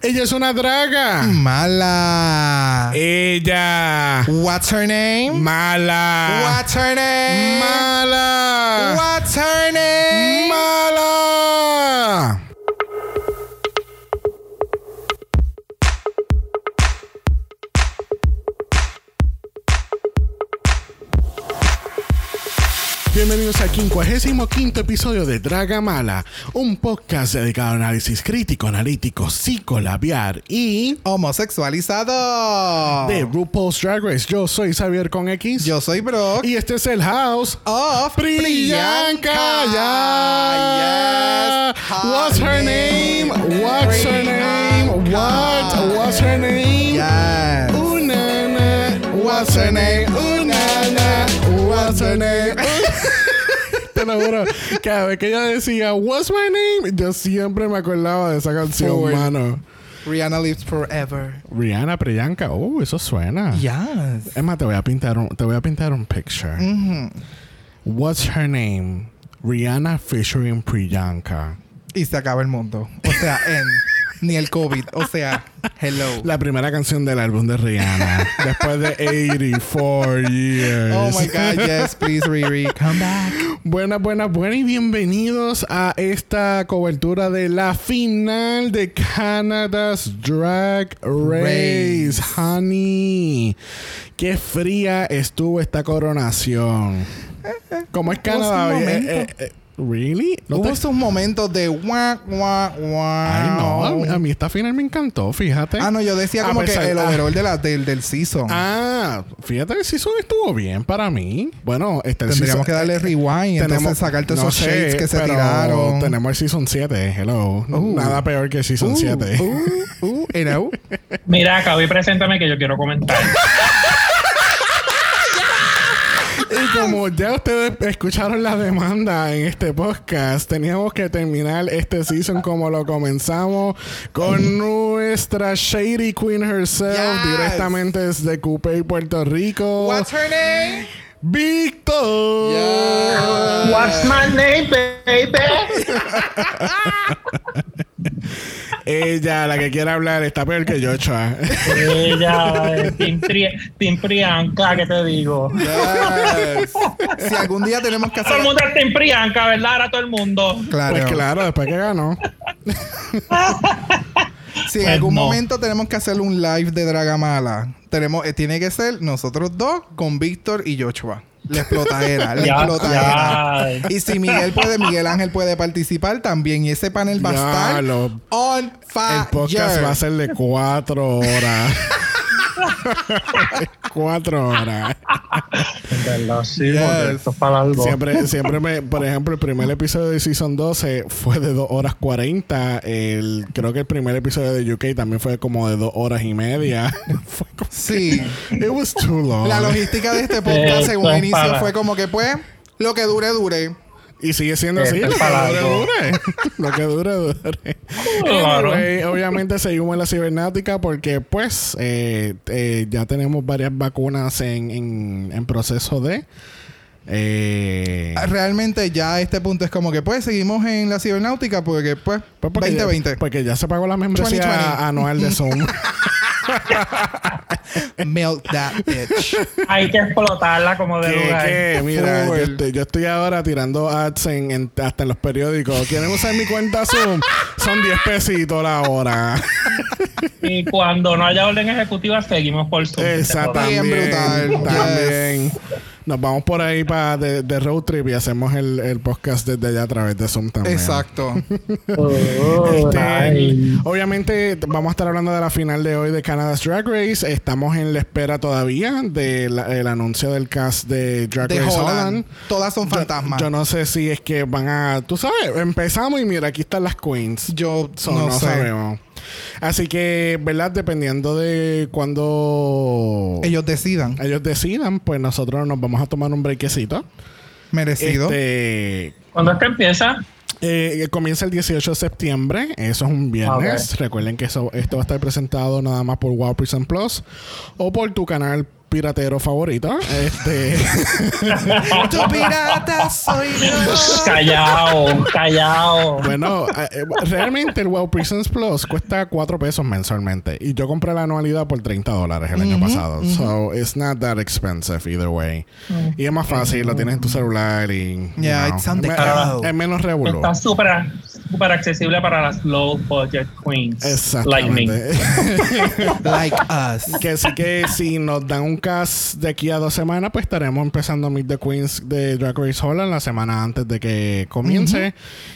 Ella es una draga. Mala. Ella. What's her name? Mala. What's her name? Mala. What's her name? Bienvenidos al 55 episodio de Draga Mala, un podcast dedicado a análisis crítico, analítico, psicolabiar y Homosexualizado. de RuPaul's Drag Race. Yo soy Xavier con X. Yo soy Brock. Y este es el House of Priyanka. Ya. Yes. What's her name? What's her name? What? What's her name? Yes. Unana. What's her name? Unana. What's her name? Te lo juro, cada vez que ella decía What's my name, yo siempre me acordaba de esa canción, Full. mano. Rihanna lives forever. Rihanna Priyanka. Oh, eso suena. Yes. Es más, te voy a pintar un, te voy a pintar un picture. Mhm. What's her name? Rihanna featuring Priyanka. Y se acaba el mundo. O sea, en ni el COVID. O sea, hello. La primera canción del álbum de Rihanna. después de 84 years. Oh my God, yes, please, Riri, come back. Buenas, buenas, buenas y bienvenidos a esta cobertura de la final de Canada's Drag Race. Race. Honey, qué fría estuvo esta coronación. ¿Cómo es Canadá? Eh, eh, eh, ¿Really? ¿No Hubo te- sus momentos de guau, guau, guau. Ay, no. A mí, a mí esta final me encantó, fíjate. Ah, no, yo decía A como que el ah. overall de la, del, del season. Ah, fíjate que el season estuvo bien para mí. Bueno, este el Tendríamos season- que darle rewind y entonces sacarte no esos sé, shades que se tiraron. Tenemos el season 7, hello. Uh. Nada peor que el season Uh, 7. uh, uh, you know. Mira, Cabi, preséntame que yo quiero comentar. Y como ya ustedes escucharon la demanda en este podcast, teníamos que terminar este season como lo comenzamos con nuestra Shady Queen herself, Yes. directamente desde Coupé, Puerto Rico. What's her name? Víctor. Yes. What's my name, baby? Ella, la que quiere hablar, está peor que Joshua. Ella, eh, Team, Pri- Priyanka, ¿qué te digo? Yes. si algún día tenemos que Todo el hacer. mundo es Team Priyanka, ¿verdad? Ahora todo el mundo. Claro. Pues claro, después que ganó. Si en Pues algún no. momento tenemos que hacer un live de Dragamala, tenemos, eh, tiene que ser nosotros dos con Víctor y Joshua. La explotadera, la explotadera. Y si Miguel puede, Miguel Ángel puede participar también. Y ese panel va a estar lo- on fire. El podcast va a ser de cuatro horas. cuatro horas. ¿Verdad? Sí, Yes. para algo. Siempre, siempre me, por ejemplo, el primer episodio de Season 12 fue de 2 horas 40. El, creo que el primer episodio de UK también fue como de 2 horas y media. fue como, Sí. it was too long. La logística de este podcast, según inicio, fue como que, pues, lo que dure, dure. Y sigue siendo así, lo que dure, dure. lo que dure, dure. Claro. Anyway, obviamente seguimos en la cibernáutica porque pues eh, eh, ya tenemos varias vacunas en, en, en proceso de... eh, Realmente ya a este punto es como que, pues, seguimos en la cibernáutica porque, pues, pues porque 2020. Ya, porque ya se pagó la membresía 2020. anual de Zoom. Milk that bitch. Hay que explotarla como de lugar. mira, yo estoy, yo estoy ahora tirando ads en, en- hasta en los periódicos. ¿Quieren usar mi cuenta Zoom? Son 10 pesitos la hora. Y cuando no haya orden ejecutiva, seguimos por Zoom. Exacto. Bien También, brutal. También. Nos vamos por ahí para de, de road trip y hacemos el, el podcast desde allá a través de Zoom también. Exacto. Oh, Este, obviamente vamos a estar hablando de la final de hoy de Canada's Drag Race. Estamos en la espera todavía del anuncio del cast de Drag De Race Holland. Holland. Todas son Yo- fantasmas. Yo, no sé si es que van a... Tú sabes, empezamos y mira, aquí están las queens. Yo So, no, no, sé. sabemos. Así que, ¿verdad? Dependiendo de cuando Ellos decidan. ellos decidan, pues nosotros nos vamos a tomar un brequecito. Merecido. Este, ¿Cuándo es que empieza? eh, comienza el 18 de septiembre, eso es un viernes. Recuerden que eso, esto va a estar presentado nada más por Wow Prison Plus o por tu canal pirateros favoritos. Este. Tu pirata soy yo. Callao, callao. bueno, eh, eh, realmente el WoW Prisons Plus cuesta 4 pesos mensualmente. Y yo compré la anualidad por 30 dólares el año pasado. So it's not that expensive either way. Y es más fácil, lo tienes en tu celular y. you Yeah, know, it's on the es, menos revuelo. Está súper súper accesible para las low budget queens. Like me. Exactamente. Like us. que sí que si nos dan un cast de aquí a dos semanas, pues estaremos empezando Meet the Queens de Drag Race Holland la semana antes de que comience.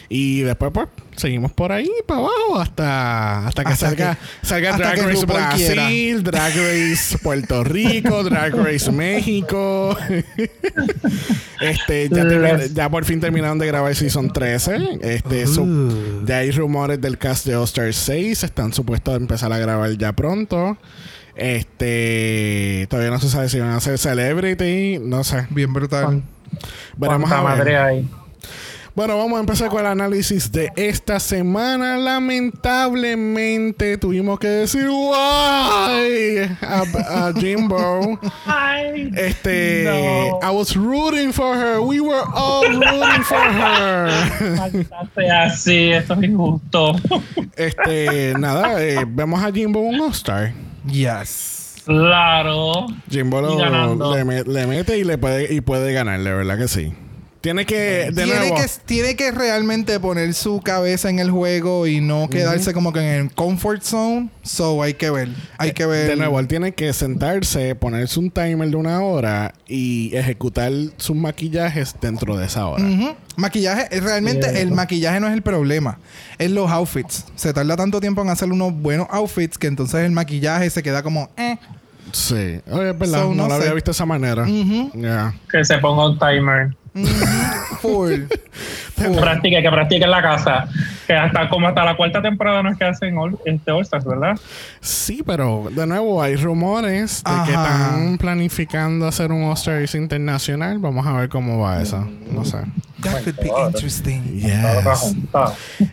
Y después, pues, seguimos por ahí para abajo hasta, hasta que Hasta salga, que- salga Drag Race Brasil, Drag Race Puerto Rico, Drag Race México. este, ya, ya por fin terminaron de grabar Season 13. Este, su- ya hay rumores del cast de All Star 6. Están supuestos a empezar a grabar ya pronto. Este, todavía no se sabe si van a ser Celebrity. No sé. Bien brutal. Veremos ¿Cuánta a ver. madre hay? Bueno, vamos a empezar con el análisis de esta semana. Lamentablemente tuvimos que decir why a, a Jimbo. Ay, Este, No. I was rooting for her. We were all rooting for her. así, esto es injusto. Este, nada, eh, vemos a Jimbo un All-Star. Yes. Claro. Jimbo lo- le, le mete y le puede y puede ganarle, ¿verdad que sí? Tiene que, de Tiene nuevo, que, tiene que realmente poner su cabeza en el juego y no quedarse como que en el comfort zone. So hay que ver. Hay que ver. de nuevo, él tiene que sentarse, ponerse un timer de una hora y ejecutar sus maquillajes dentro de esa hora. Ujú. Maquillaje, eh, realmente el maquillaje no es el problema, es los outfits. Se tarda tanto tiempo en hacer unos buenos outfits que entonces el maquillaje se queda como, eh. Sí. Oye, es verdad, So, no, no lo sé. había visto de esa manera. Que se ponga un timer. Full. Que practique, que practique en la casa. Que hasta como hasta la cuarta temporada no es que hacen all, este All Stars, ¿verdad? Sí, pero de nuevo hay rumores de que Ajá. están planificando hacer un All-Stars internacional. Vamos a ver cómo va eso. No sé. That could be interesting. Yes.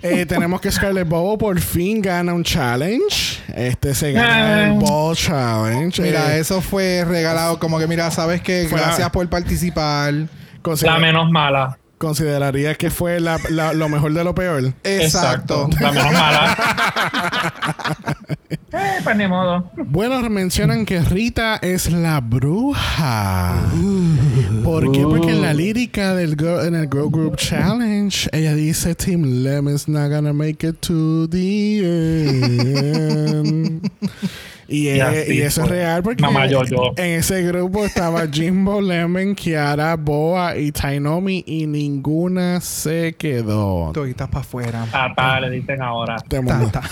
Eh, tenemos que Scarlett Bobo por fin gana un challenge. Este se gana el. Ball Challenge. Mira, Eh, eso fue regalado como que, mira, sabes que gracias por participar. Considera- La menos mala. ¿Considerarías que fue la- la- lo mejor de lo peor? Exacto. La menos mala. eh, pues ni modo. Bueno, mencionan que Rita es la bruja. ¿Por qué? Porque en la lírica del girl- en el Girl Group Challenge, ella dice Team Lemon's not gonna make it to the end. Y, Y así y eso es real porque Mamá en ese grupo estaba Jimbo, Lemon, Kiara, Boa y Tainomi y ninguna se quedó. Toditas para afuera. Tata, le dicen ahora. Tata.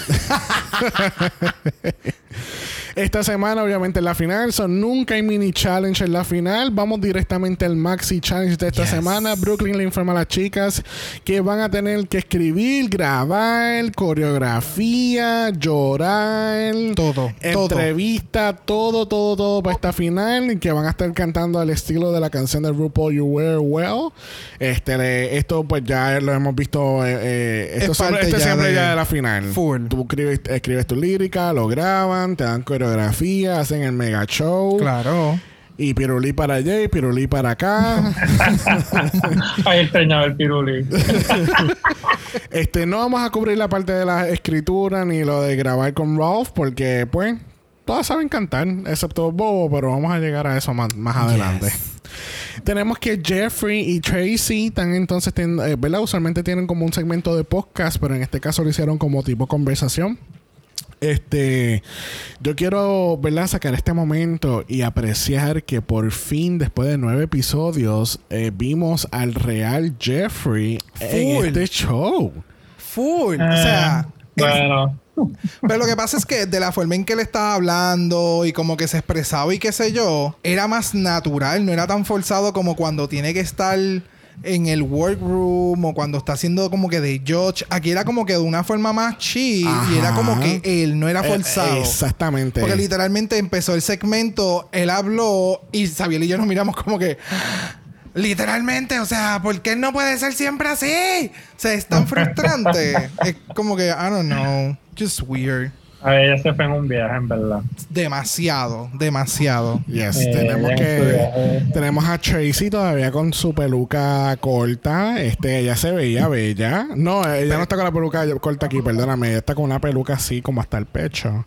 Esta semana, obviamente, en la final. Son nunca hay mini challenge en la final. Vamos directamente al maxi challenge de esta Yes. semana. Brooklyn le informa a las chicas que van a tener que escribir, grabar, coreografía, llorar, Todo, entrevista, todo, todo, todo para esta final. Y que van a estar cantando al estilo de la canción de RuPaul You Wear Well. Este, esto, pues ya lo hemos visto. eh, eh, esto Es este ya siempre de- ya de la final. Full. Tú escribes, escribes tu lírica, lo graban, te dan coreografía, hacen el mega show. Claro. Y pirulí para allá y pirulí para acá. Ay, extrañaba el piruli. este, no vamos a cubrir la parte de la escritura ni lo de grabar con Ralph porque, pues, todas saben cantar, excepto Bobo, pero vamos a llegar a eso más, más adelante. Tenemos que Jeffrey y Tracy están entonces, ten- eh, ¿verdad? Usualmente tienen como un segmento de podcast, pero en este caso lo hicieron como tipo conversación. Este, yo quiero, ¿verdad? Sacar este momento y apreciar que por fin, después de nueve episodios, eh, vimos al real Jeffrey en Full. este show. Full. o Eh, sea, bueno, Pero lo que pasa es que de la forma en que él estaba hablando y como que se expresaba y qué sé yo, era más natural, no era tan forzado como cuando tiene que estar en el workroom o cuando está haciendo como que de judge. Aquí era como que de una forma más chill y era como que él no era Eh, forzado. exactamente. Porque literalmente empezó el segmento, él habló y Sabiel y yo nos miramos como que. Literalmente, o sea, ¿por qué él no puede ser siempre así? O sea, es tan frustrante. es como que, I don't know, just weird. A ver, ella se fue en un viaje, en verdad. Demasiado, demasiado. Yes, Eh, tenemos que tenemos a Tracy todavía con su peluca corta. Este, ella se veía bella. No, ella no está con la peluca corta aquí, perdóname, ella está con una peluca así como hasta el pecho.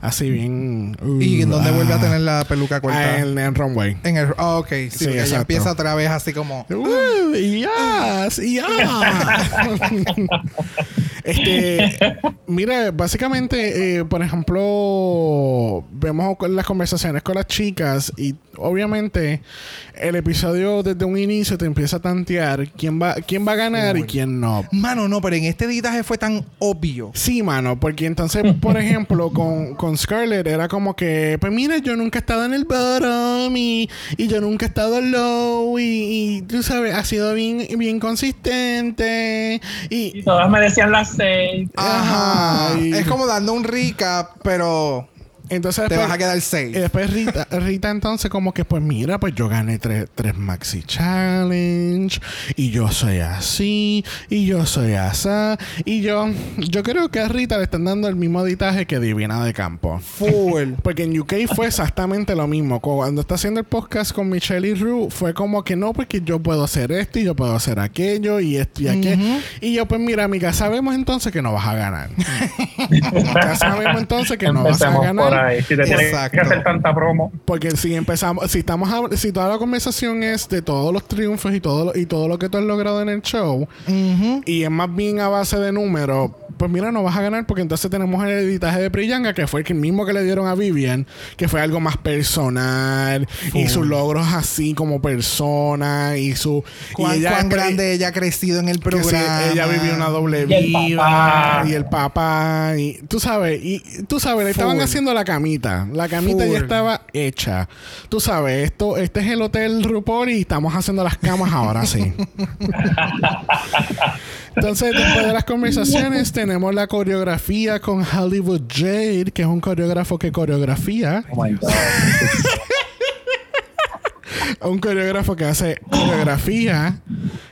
Así bien. ¿Y uh, en dónde ah. vuelve a tener la peluca corta? Ah, en el runway. En el. ah, ok, sí, Sí, ella empieza otra vez así como. Uh, yes, yes. este, mira, básicamente, eh, por ejemplo, vemos las conversaciones con las chicas y obviamente el episodio desde un inicio te empieza a tantear quién va, quién va a ganar y quién no. Mano, no, pero en este editaje fue tan obvio. Sí, mano, porque entonces, por ejemplo, con, con Scarlett era como que, pues mira, yo nunca he estado en el bottom y, y yo nunca he estado low y, y tú sabes, ha sido bien, bien consistente y... Y todas me decían las Ajá. Es como dando un recap, pero Entonces te después- vas a quedar y safe. después Rita, Rita entonces como que pues mira, pues yo gané tres, tres Maxi Challenge y yo soy así y yo soy asá y yo yo creo que a Rita le están dando el mismo editaje que Divina de Campo. Full. Porque en UK fue exactamente lo mismo. Cuando está haciendo el podcast con Michelle y Rue, fue como que no, porque yo puedo hacer esto y yo puedo hacer aquello y esto y aquello. Y yo, pues mira, amiga, sabemos entonces que no vas a ganar. ya sabemos entonces que no vas a Empecemos Si te tienes que hacer tanta promo. Porque si empezamos, si estamos hab- si toda la conversación es de todos los triunfos y todo lo, y todo lo que tú has logrado en el show, y es más bien a base de números, pues mira, no vas a ganar porque entonces tenemos el editaje de Priyanga, que fue el mismo que le dieron a Vivian, que fue algo más personal y sus logros así como persona y su... Cuán, y ella cuán cre- grande ella ha crecido en el que sí, programa. ella vivió una doble Y el vida papá. y el papá y tú sabes y tú sabes le estaban haciendo la camita. La camita ya estaba hecha. Tú sabes esto este es el hotel RuPaul y estamos haciendo las camas ahora sí. Entonces después de las conversaciones tenemos la coreografía con Hollywood Jade que es un coreógrafo que coreografía. Oh my God. un coreógrafo que hace coreografía,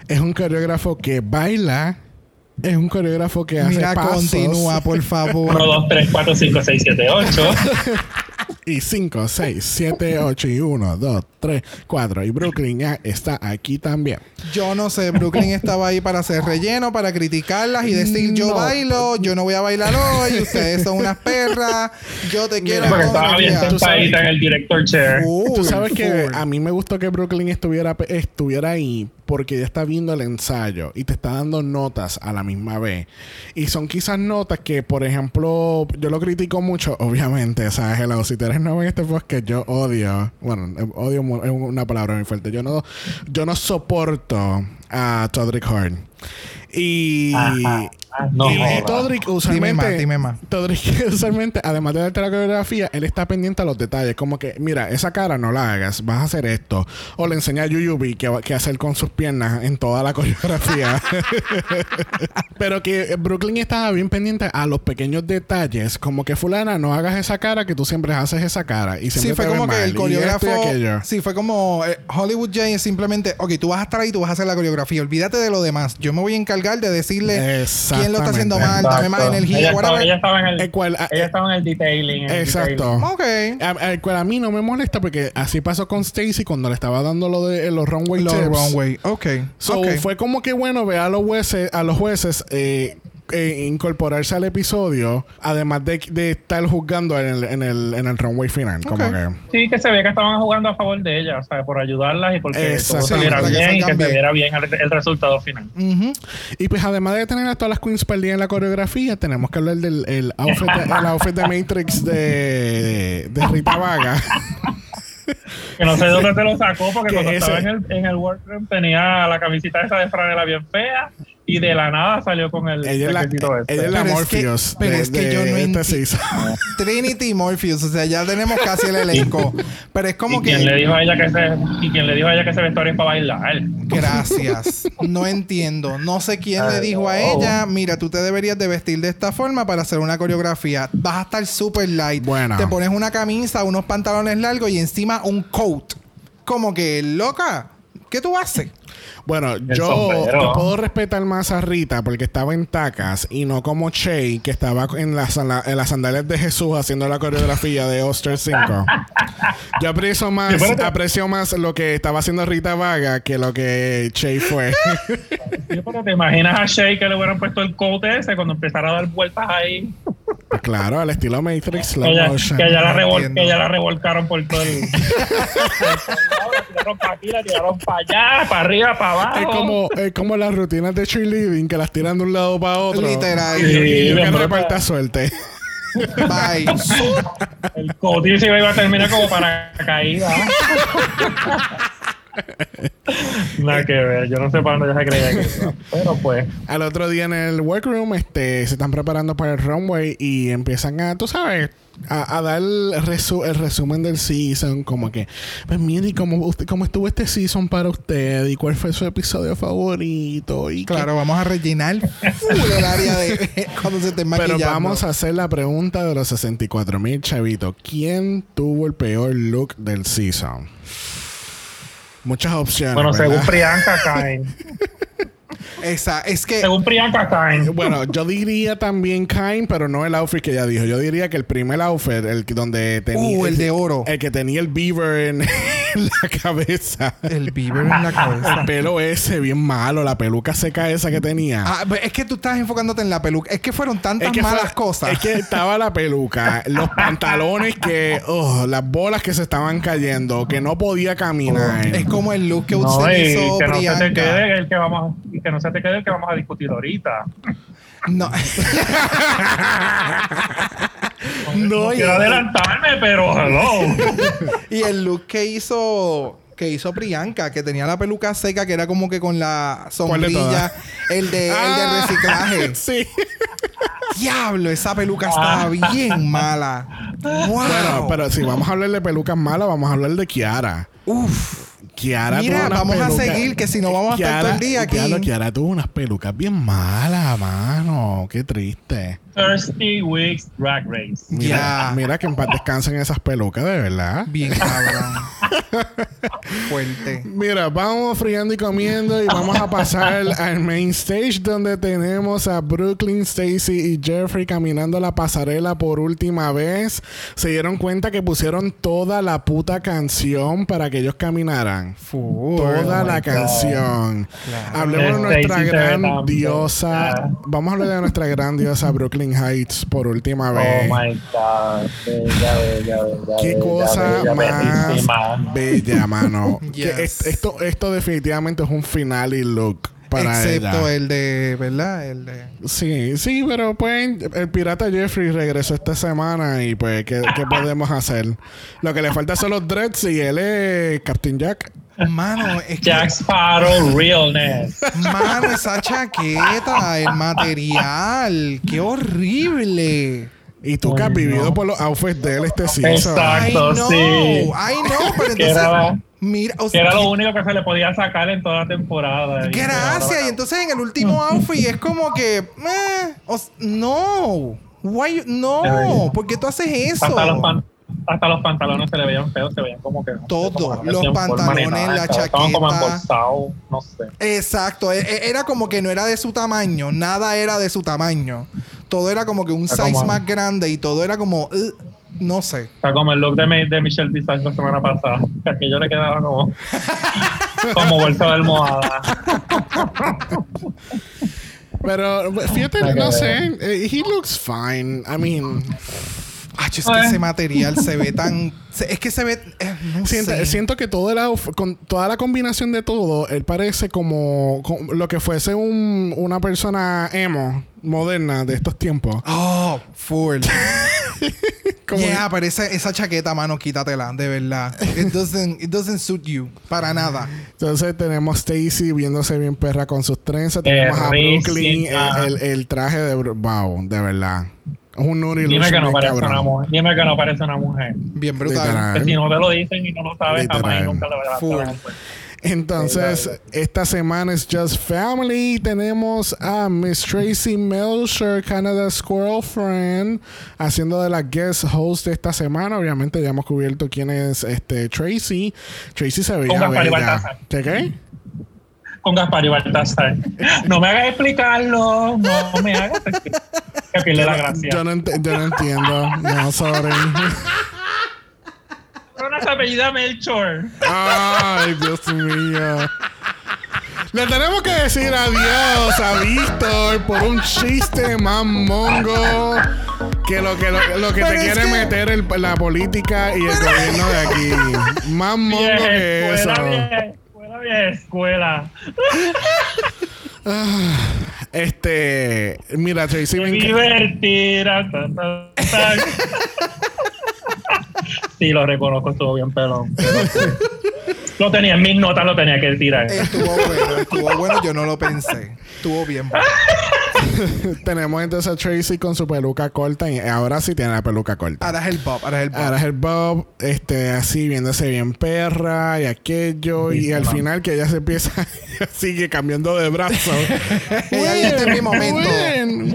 es un coreógrafo que baila, es un coreógrafo que hace Mira, pasos. continúa, por 1, favor. 2, 3, 4, 5, 6, 7, 8. Y 5, 6, 7, 8 y 1, 2, 3, 4. Y Brooklyn ya está aquí también. Yo no sé, Brooklyn estaba ahí para hacer relleno, para criticarlas y decir yo No. bailo, yo no voy a bailar hoy, ustedes son unas perras, yo te quiero. Porque estaba bien tú sabes- sentadita en el director chair. Full, Tú sabes que full. a mí me gustó que Brooklyn estuviera, estuviera ahí porque ella está viendo el ensayo y te está dando notas a la misma vez. Y son quizás notas que, por ejemplo, yo lo critico mucho, obviamente. O hello, si tú eres nuevo en este podcast, yo odio. Bueno, eh, odio es una palabra muy fuerte. Yo no, yo no soporto a Todrick Horn. Y. No y. Todrick usualmente. Dime más, dime más. Todrick usualmente, además de darte la coreografía, él está pendiente a los detalles. Como que, mira, esa cara no la hagas, vas a hacer esto. O le enseña a Yuyubi qué, qué hacer con sus piernas en toda la coreografía. Pero que Brooklyn estaba bien pendiente a los pequeños detalles. Como que, Fulana, no hagas esa cara que tú siempre haces esa cara. Y siempre Sí, fue te ves como que mal, el coreógrafo. Sí, fue como eh, Hollywood J es simplemente, ok, tú vas a estar ahí, tú vas a hacer la coreografía. Olvídate de lo demás. Yo me voy a encargar de decirle quién lo está haciendo mal, dame más energía, Ella estaba, ella estaba en el, El cual- ella estaba en el detailing. en el Exacto. Ok. A, a- cual a mí no me molesta porque así pasó con Stacy cuando le estaba dando lo de eh, los runway Lo tips. wrong way. Ok. So, ok. fue como que bueno ver a los jueces, a los jueces eh, eh, incorporarse al episodio, además de, de estar juzgando en el, en el, en el runway final. Como que. Sí, que se ve que estaban jugando a favor de ella, o sea, por ayudarlas y porque Exacto. todo saliera que bien y que se bien. viera bien el, el resultado final. Y pues además de tener a todas las queens perdidas en la coreografía, tenemos que hablar del el outfit, de, el outfit de Matrix de, de Rita Vaga. Que no sé de dónde se lo sacó, porque Que cuando ese- estaba en el, en el workroom tenía la camisita esa de franela bien fea y de la nada salió con el ella es la, este. ella es la Pero es que- Morpheus pero de, es que de yo no este enti- season. Trinity Morpheus, o sea, ya tenemos casi el elenco. Pero es como ¿Y que. quién le dijo a ella que se y quién le dijo a ella que ese vestuario es para bailar? Gracias. No entiendo. No sé quién le dijo a no. ella, mira, tú te deberías de vestir de esta forma para hacer una coreografía. Vas a estar super light. Bueno. Te pones una camisa, unos pantalones largos y encima un coat. Como que, loca, ¿qué tú haces? Bueno, yo, sombrero. puedo respetar más a Rita porque estaba en tacas y no como Che, que estaba en las, en las sandalias de Jesús haciendo la coreografía de Oster 5. Yo aprecio más, aprecio más lo que estaba haciendo Rita Vaga que lo que Che fue. Sí, pero te imaginas a Shay que le hubieran puesto el cote ese cuando empezara a dar vueltas ahí. Pues claro, al estilo Matrix, Que slow ella, motion. que ella la, revol- que ella la revolcaron por todo el. la tiraron para aquí, la tiraron para allá, para arriba, para abajo. Es como, es como las rutinas de cheerleading que las tiran de un lado para otro. Literal. Y, y Sí, yo que reparta suerte. Bye. El cote se iba a terminar como para caída. Nada que ver, yo no sé para dónde ella se creía que iba. Pero pues, Al otro día en el workroom este, se están preparando para el runway y empiezan a, tú sabes, a, a dar el, resu- el resumen del season. Como que, pues mire, ¿y cómo, usted, cómo estuvo este season para usted? ¿Y cuál fue su episodio favorito? Y Claro, vamos a rellenar full el área de cuando se esté Pero vamos a hacer la pregunta de los 64 mil chavitos. ¿Quién tuvo el peor look del season? Muchas opciones. bueno, ¿verdad? según Priyanka caen. Esa, es que Según Priyanka caen. Bueno, yo diría también Kain, pero no el outfit que ella dijo. Yo diría que el primer outfit, el que- donde tenía. Uh, el de oro. El que tenía el beaver en, en la cabeza. el beaver en la cabeza. El pelo ese, bien malo. La peluca seca esa que tenía. Ah, pues es que tú estás enfocándote en la peluca. Es que fueron tantas Es que malas fue- cosas. Es que estaba la peluca, los pantalones que, oh, las bolas que se estaban cayendo, que no podía caminar. Es como el look que No, y hizo que no se te Priyanka. quede el que vamos y que no se te quede el que vamos a discutir ahorita. No. Quiero adelantarme, pero hello. y el look que hizo que hizo Priyanka, que tenía la peluca seca, que era como que con la ¿Cuál de sombrilla, el de, el de Ah, reciclaje. Sí. Diablo, esa peluca estaba bien mala. Wow. Bueno, pero si vamos a hablar de pelucas malas, vamos a hablar de Kiara. Uf. Kiara Mira, vamos a pelucas- seguir, que si no vamos a estar todo el día aquí. Diablo, Kiara tuvo unas pelucas bien malas, mano. Qué triste. Thirsty Weeks Drag Race. Mira, Ya. mira que en paz descansen esas pelucas, de verdad. Bien cabrón. Fuerte. Mira, vamos friando y comiendo y vamos a pasar al main stage donde tenemos a Brooklyn, Stacy y Jeffrey caminando la pasarela por última vez. Se dieron cuenta que pusieron toda la puta canción para que ellos caminaran. Full. Toda Oh la canción. Claro. Hablemos de nuestra gran diosa. Vamos a hablar de nuestra gran diosa Brooklyn Heights por última Oh vez. my god. Bella, bella, bella. Qué bella, cosa bella, más bellísima. bella, mano. Que Yes. es- esto, esto definitivamente es un finale look para Excepto ella. el de, ¿verdad? El de. Sí, sí, pero pues el pirata Jeffrey regresó esta semana y pues ¿qué, qué podemos hacer? Lo que le falta son los dreads y él es Captain Jack. Mano, es que. Jack Sparrow Realness. Mano, esa chaqueta, el material. Qué horrible. Y tú que has vivido no. por los outfits de él este season. Exacto. Ay, no. sí. Ay, no. Pero entonces. era- Mira, o sea, era lo único que se le podía sacar en toda la temporada. Gracias. Y entonces en el último outfit es como que. eh, o no. Why no. ¿Por qué tú haces eso? Hasta los, pan- hasta los pantalones se le veían feos, se veían como que. Todo, como que los pantalones, la estaban- Estaban como chaqueta. embolsados, no sé. Exacto, e- e- era como que no era de su tamaño, nada era de su tamaño. Todo era como que un Está size como- más grande y todo era como, "Ugh", no sé. Sea, como el look de, Mi- de Michelle Visage la semana pasada. Que aquello le quedaba como. como bolsa de almohada. Pero fíjate, no sé. eh, He looks fine. I mean, Ah, es que ese material se ve tan. se- es que se ve. eh, no siento, sé. siento que todo el outfit- con toda la combinación de todo, él parece como, como lo que fuese un, una persona emo moderna de estos tiempos. Oh, full. Como- yeah, pero esa, esa chaqueta, mano, quítatela, de verdad. It doesn't, it doesn't suit you. Para nada. Entonces tenemos Stacy viéndose bien perra con sus trenzas. Tenemos a Brooklyn, el, el- el traje de... Wow, de verdad. Es un Dime que no parece cabrón. una mujer. Dime que no parece una mujer. Bien brutal. Literal. Que si no te lo dicen y no lo sabes, jamás y nunca Full. dar. Entonces, esta semana es Just Family. Tenemos a Miss Tracy Melcher, Canada Squirrel Friend, haciendo de la guest host de esta semana. Obviamente ya hemos cubierto quién es este Tracy. Tracy se veía bella. Baltasar. ¿Qué qué? Con Gaspar y Baltasar. No me hagas explicarlo, no me hagas. Que pierde la gracia. Yo no, ent- yo no entiendo. No, sorry. Pero se apellida Melchor. Ay, Dios mío. Le tenemos que decir adiós a Víctor por un chiste más mongo que lo que, lo, lo que te quiere que- meter el- la política y el gobierno de aquí. Más mongo que eso. Escuela, escuela. Este, mira, Tracy me enca- Divertida. Sí, lo reconozco, estuvo bien pelón. Lo tenía en mis notas, lo tenía que tirar. Estuvo bueno, estuvo bueno, yo no lo pensé. Estuvo bien. bueno. tenemos entonces a Tracy con su peluca corta y ahora sí tiene la peluca corta. Ahora es el Bob, ahora es el Bob. Ahora es el Bob, este, así viéndose bien perra y aquello, y al final que ella se empieza, sigue cambiando de brazo. Ella dice, "Este es mi momento". Win,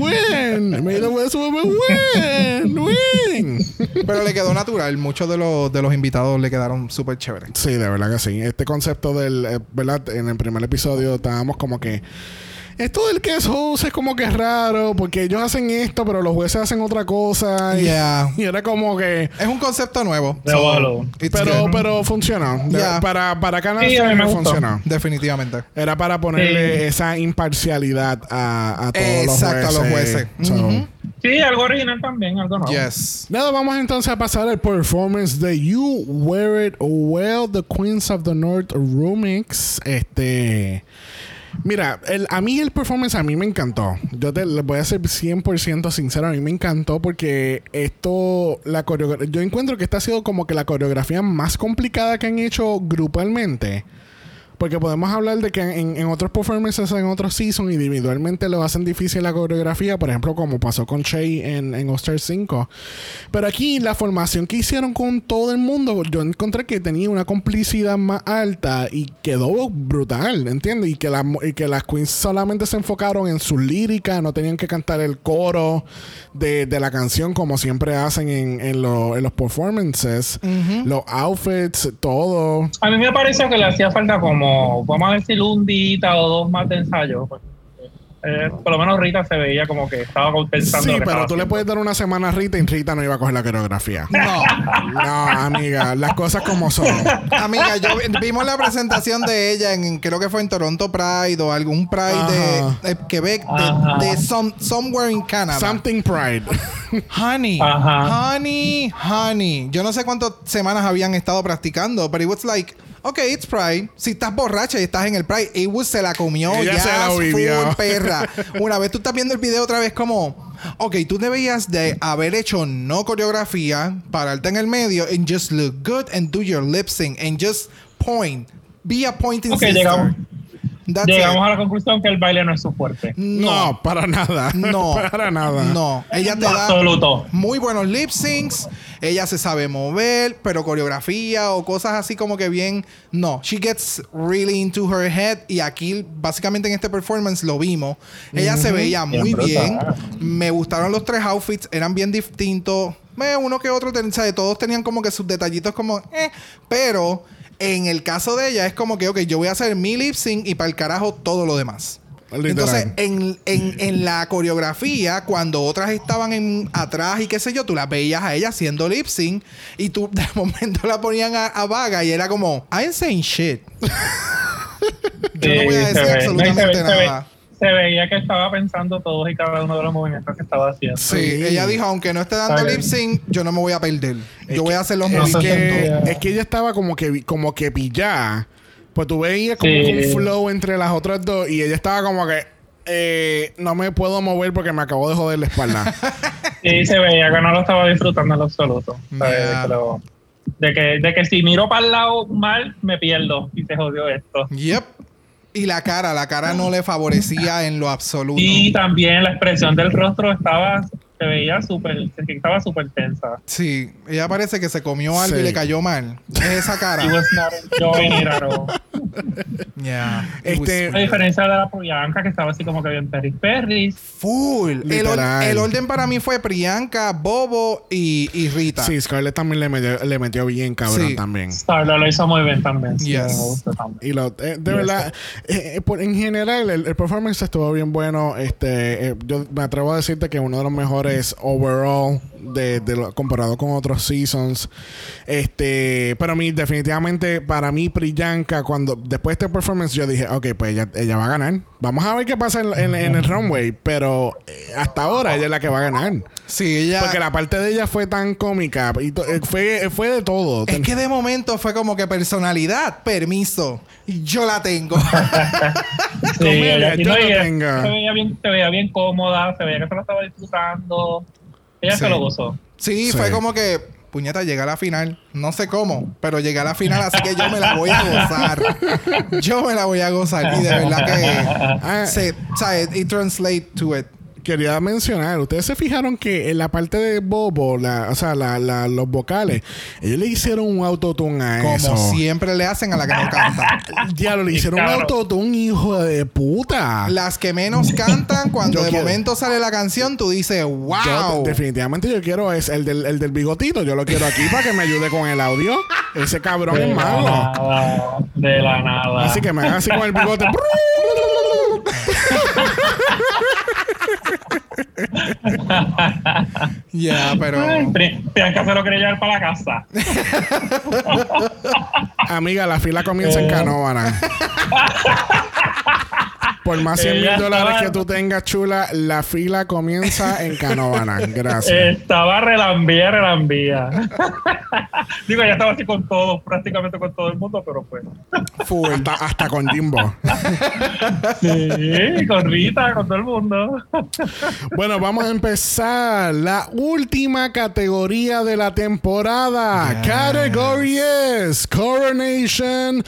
win, made the West woman win, win. Pero le quedó natural. Muchos de los, de los invitados le quedaron súper chéveres. Sí, de verdad que sí. Este concepto del, eh, ¿verdad? En el primer episodio estábamos como que... Esto del host es como que raro, porque ellos hacen esto, pero los jueces hacen otra cosa. Y, Yeah. y era como que... Es un concepto nuevo. De it's Pero, pero funcionó. De- Ya. Para, para Canal Sí, a me. Definitivamente. Era para ponerle Sí. esa imparcialidad a, a todos Exacto, a los los jueces. jueces. So, Ujú. Sí, algo original también, algo nuevo. Yes. Nada, vamos entonces a pasar al performance de You Wear It Well, The Queens of the North Remix. Este. Mira, el, a mí el performance a mí me encantó. Yo te voy a ser 100% sincero, a mí me encantó porque esto, la yo encuentro que esta ha sido como que la coreografía más complicada que han hecho grupalmente. Porque podemos hablar de que en, en otros performances, en otros seasons, individualmente lo hacen difícil la coreografía, por ejemplo, como pasó con Shay en, en All Star 5. Pero aquí la formación que hicieron con todo el mundo, yo encontré que tenía una complicidad más alta y quedó brutal, ¿entiendes? Y que, la- y que las queens solamente se enfocaron en su lírica, no tenían que cantar el coro de, de la canción como siempre hacen en, en, lo- en los performances. Los outfits, todo. A mí me pareció que le hacía falta como, vamos a decir, un día o dos más de ensayo. porque, eh, por lo menos Rita se veía como que estaba pensando. Sí, pero tú le puedes dar una semana a Rita y Rita no iba a coger la coreografía. No. No, amiga, las cosas como son. Amiga, yo vi- vimos la presentación de ella en creo que fue en Toronto Pride o algún Pride Ajá. de, de Quebec de, de some- somewhere in Canada. Something Pride. Honey, Ajá. honey, honey. Yo no sé cuántas semanas habían estado practicando, pero it was like, okay, it's Pride. Si estás borracha y estás en el Pride, was se la comió Ella ya se la vivió. full perra. Una vez tú estás viendo el video otra vez como, ok, tú deberías de haber hecho no coreografía, pararte en el medio and just look good and do your lip sync and just point. Be a pointing Ok, sister. llegamos. That's Llegamos it. a la conclusión que el baile no es su fuerte. No, para nada. No. para nada. No, ella te da Absoluto. muy buenos lip syncs. Ella se sabe mover, pero coreografía o cosas así como que bien. No, she gets really into her head. Y aquí, básicamente en este performance, lo vimos. Ella se veía muy bien. Me gustaron los tres outfits, eran bien distintos. Eh, uno que otro, ten- o sea, todos tenían como que sus detallitos como. eh, pero en el caso de ella, es como que, ok, yo voy a hacer mi lip sync y para el carajo todo lo demás. Literal. Entonces, en, en- en la coreografía, cuando otras estaban en, atrás y qué sé yo, tú las veías a ella haciendo lip sync y tú de momento la ponían a, a vaga y era como, I ain't saying shit. yo no voy a decir absolutamente nada. Se veía que estaba pensando todos y cada uno de los movimientos que estaba haciendo. Sí, Sí. ella dijo, aunque no esté dando lip sync, yo no me voy a perder. Yo voy a hacer los movimientos. que, es que ella estaba como que, como que pillada. Pues tú veías como Sí. un flow entre las otras dos y ella estaba como que eh, no me puedo mover porque me acabo de joder la espalda. Y se veía que no lo estaba disfrutando en lo absoluto. ¿sabes? Yeah. Lo- de que, de que si miro para el lado mal, me pierdo y se jodió esto. Yep. Y la cara, la cara no le favorecía en lo absoluto. Y también la expresión del rostro estaba, se veía súper, se- estaba súper tensa. Sí, ella parece que se comió algo Sí. y le cayó mal. Es esa cara. She was not enjoying it at all. Yeah. Este- was A diferencia de la Priyanka, que estaba así como que bien perris perris. full. El, or- el orden para mí fue Priyanka, Bobo y, y Rita. Sí, Scarlett también le metió, le metió bien cabrón Sí. también. Starla lo hizo muy bien también. Sí, Yes. me gusta también. Y lo, eh, de Y verdad, eh, eh, por- en general, el, el performance estuvo bien bueno. Este, eh, yo me atrevo a decirte que uno de los mejores overall de, comparado con otros seasons. Este, pero a mí, definitivamente, para mí, Priyanka, cuando después de este performance, yo dije, ok, pues ella, ella va a ganar. Vamos a ver qué pasa en el runway. Pero eh, hasta ahora ella es la que va a ganar. Sí, ella. Porque la parte de ella fue tan cómica. Y eh, fue, fue de todo. Es que de momento fue como que personalidad, permiso. Yo la tengo. Sí, ella, yo no, ella tenga. se veía bien, se veía bien cómoda, se veía que se lo estaba disfrutando. Ella Sí. se lo gozó. Sí, Sí. fue como que, puñeta, llegué a la final. No sé cómo, pero llegué a la final, así que yo me la voy a gozar. Yo me la voy a gozar. Y de verdad Ah. que se, o sea, it, it translate to it. Quería mencionar, ustedes se fijaron que en la parte de Bobo, la, o sea, la, la- los vocales, ellos le hicieron un autotune a Como eso. siempre le hacen a la que no canta. Diablo, le hicieron un autotune, hijo de puta. Las que menos cantan, cuando Yo de quiero- momento sale la canción, tú dices, Yo, wow. definitivamente yo quiero es el del, el del bigotito, yo lo quiero aquí para que me ayude con el audio. Ese cabrón De es la malo. nada. De la nada. Así que me haga así con el bigote. Ya, pero. Priyanka se lo quería llevar para la casa. Amiga, la fila comienza en Eh. Canóvana. Por más 100 mil dólares estaba- que tú tengas, chula, la fila comienza en Canóvana. Gracias. Estaba relambía, relambía. Digo, ya estaba así con todo, prácticamente con todo el mundo, pero pues. Full. Hasta, hasta con Jimbo. Sí, con Rita, con todo el mundo. Bueno, vamos a empezar la última categoría de la temporada. Yes. Category es Coronation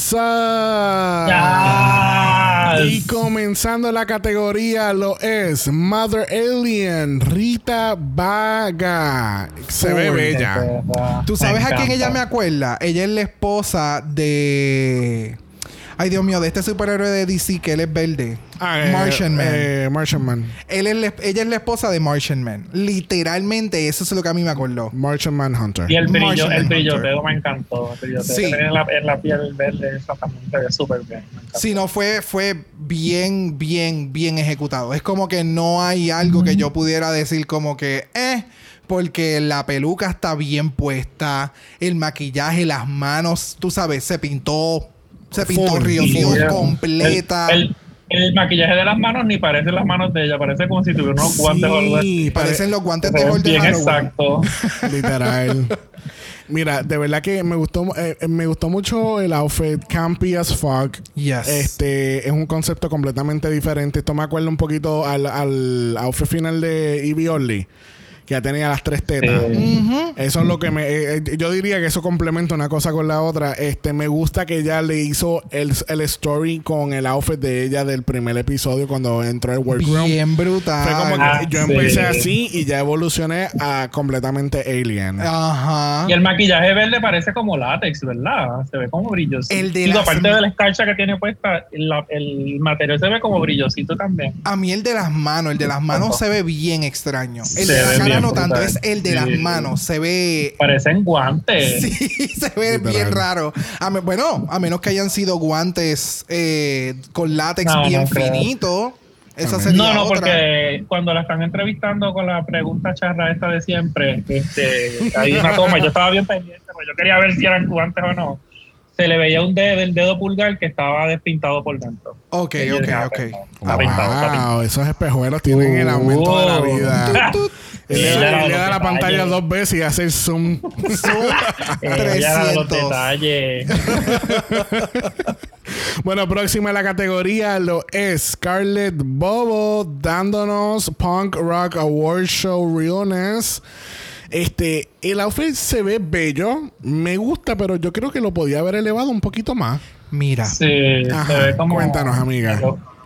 Eleganza. Y comenzando la categoría lo es Mother Alien Rita Vaga. Se ve bella. ¿Tú sabes a quién ella me acuerda? Ella es la esposa de. Ay, Dios mío, de este superhéroe de DC que él es verde. Ah, eh, Martian Man. eh, Martian Man. Él es la- ella es la esposa de Martian Man. Literalmente, eso es lo que a mí me acordó. Martian Manhunter. Y el brillo, Martian el brilloteo me encantó. El brilloteo Sí. en la, en la piel verde, esa también se ve súper bien. Si no fue, fue bien, bien, bien ejecutado. Es como que no hay algo que yo pudiera decir como que, eh, porque la peluca está bien puesta, el maquillaje, las manos, tú sabes, se pintó, se pintó. Río completa. El, el, el maquillaje de las manos ni parece las manos de ella, parece como si tuviera unos guantes o algo así. Sí, Parecen los guantes de de bien Halloween. exacto. Literal. Mira, de verdad que me gustó eh, eh, me gustó mucho el outfit campy as fuck. Yes. Este es un concepto completamente diferente. Esto me acuerda un poquito al, al outfit final de Evie Orly, que ya tenía las tres tetas. Sí. Ujú. Eso es lo que me. eh, eh, yo diría que eso complementa una cosa con la otra. Este, me gusta que ella le hizo el, el story con el outfit de ella del primer episodio cuando entró al workroom. Bien brutal. Fue como que Ah, yo sí. empecé así y ya evolucioné a completamente alien. Ajá. Y el maquillaje verde parece como látex, ¿verdad? Se ve como brillosito. El de Digo, las- aparte de la escarcha que tiene puesta, la- el material se ve como brillosito también. A mí el de las manos, el de las manos se ve bien extraño. El Se de la cara bien no tanto, brutal. es el de las manos. Se ve Parecen guantes. Sí, se ve Literal. bien raro. A me- bueno, a menos que hayan sido guantes eh, con látex No, bien no finito. Esa sería No, no, otra. porque cuando la están entrevistando con la pregunta charra esta de siempre, este, hay una toma, yo estaba bien pendiente, porque yo quería ver si eran guantes o no. Se le veía un dedo, el dedo pulgar que estaba despintado por dentro. Ok, ok, ah, ok. pues Ah, pintado. Wow, esos espejuelos tienen el aumento de la Uh. vida. Él le da, era él le los da la pantalla dos veces y hace el zoom. Eh, los 300. detalles. bueno, próxima a la categoría lo es Scarlett Bobo dándonos Punk Rock Award Show Realness. Este, el outfit se ve bello, me gusta, pero yo creo que lo podía haber elevado un poquito más. Mira, Sí, Ajá, se ve como. cuéntanos, amiga.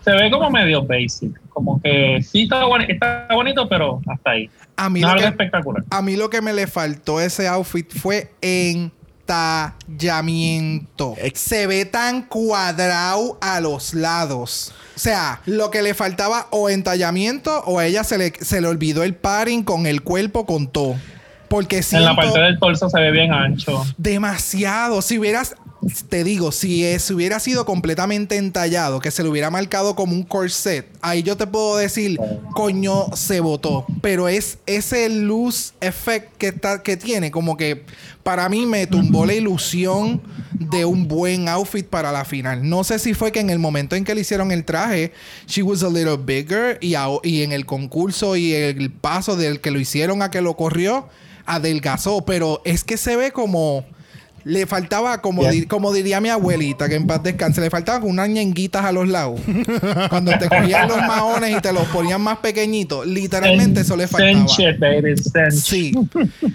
Se ve como medio basic. Como que sí está, está bonito, pero hasta ahí. A mí, lo que, espectacular. a mí lo que me le faltó ese outfit fue en entallamiento. Se ve tan cuadrado a los lados. O sea, lo que le faltaba o entallamiento o a ella se le, se le olvidó el paring con el cuerpo con todo. Porque En la parte del torso se ve bien ancho. Demasiado. Si hubieras te digo, si es, hubiera sido completamente entallado, que se le hubiera marcado como un corset, ahí yo te puedo decir, coño, se votó. Pero es ese loose effect que, está, que tiene, como que para mí me tumbó la ilusión de un buen outfit para la final. No sé si fue que en el momento en que le hicieron el traje, she was a little bigger y en el concurso y el paso del que lo hicieron a que lo corrió, adelgazó, pero es que se ve como le faltaba, como, como diría mi abuelita, que en paz descanse, le faltaban unas ñenguitas a los lados. Cuando te cogían los maones y te los ponían más pequeñitos, literalmente eso le faltaba. Sí,